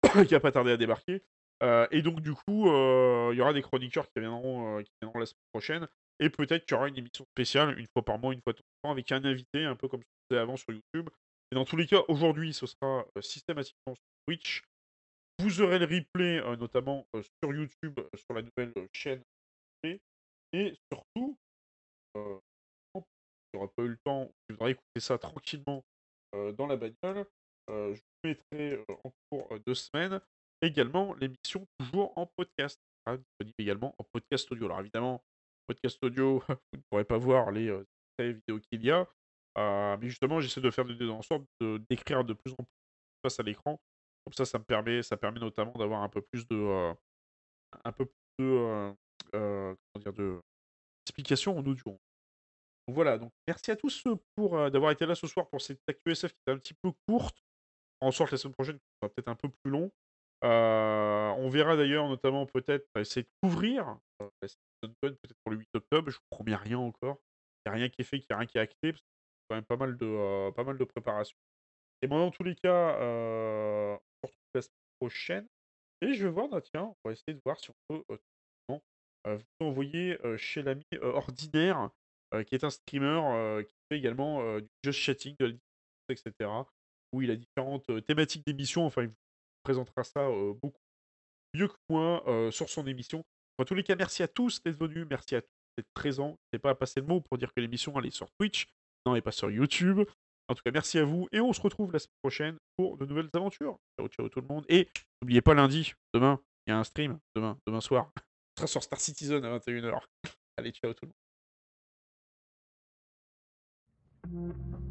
qui a pas tardé à débarquer. Euh, et donc, du coup, euh, il y aura des chroniqueurs qui viendront, qui la semaine prochaine. Et peut-être qu'il y aura une émission spéciale, une fois par mois, une fois temps en temps, avec un invité, un peu comme ce qu'on faisait avant sur YouTube. Et dans tous les cas, aujourd'hui, ce sera systématiquement sur Twitch. Vous aurez le replay, notamment sur YouTube, sur la nouvelle chaîne. Et surtout, euh, si vous n'aurez pas eu le temps, vous voudrez écouter ça tranquillement dans la bagnole, je vous mettrai en cours deux semaines également l'émission toujours en podcast. disponible également en podcast audio. Alors évidemment, podcast audio, vous ne pourrez pas voir les euh, extraits vidéo qu'il y a. euh, mais justement, j'essaie de faire de, en sorte de d'écrire de plus en plus face à l'écran. Comme ça, ça me permet, ça permet notamment d'avoir un peu plus de, euh, un peu plus de, euh, euh, comment dire, de explications en audio. Donc voilà, donc merci à tous euh, pour d'avoir été là ce soir pour cette actu SF qui est un petit peu courte. En sorte, la semaine prochaine, ça sera peut-être un peu plus long. On verra d'ailleurs, notamment peut-être, essayer de couvrir peut-être pour le 8 octobre. Je vous promets rien encore. Il n'y a rien qui est fait, il n'y a rien qui est acté. Quand même pas mal de, pas mal de préparation. Et bon, dans tous les cas, on se retrouve la semaine prochaine. Et je vais voir, bah, tiens, on va essayer de voir si on peut vous envoyer chez l'ami Ordinaire, qui est un streamer qui fait également du just chatting, de la etc. Où il a différentes thématiques d'émission. Enfin, il vous présentera ça beaucoup mieux que moi sur son émission. En tous les cas, merci à tous d'être venus, merci à tous d'être présents. N'hésitez pas à passer le mot pour dire que l'émission elle est sur Twitch, non, et pas sur YouTube. En tout cas, merci à vous et on se retrouve la semaine prochaine pour de nouvelles aventures. Ciao, ciao tout le monde. Et n'oubliez pas lundi, demain, il y a un stream, demain, demain soir. Ce sera sur Star Citizen à 21h. Allez, ciao tout le monde.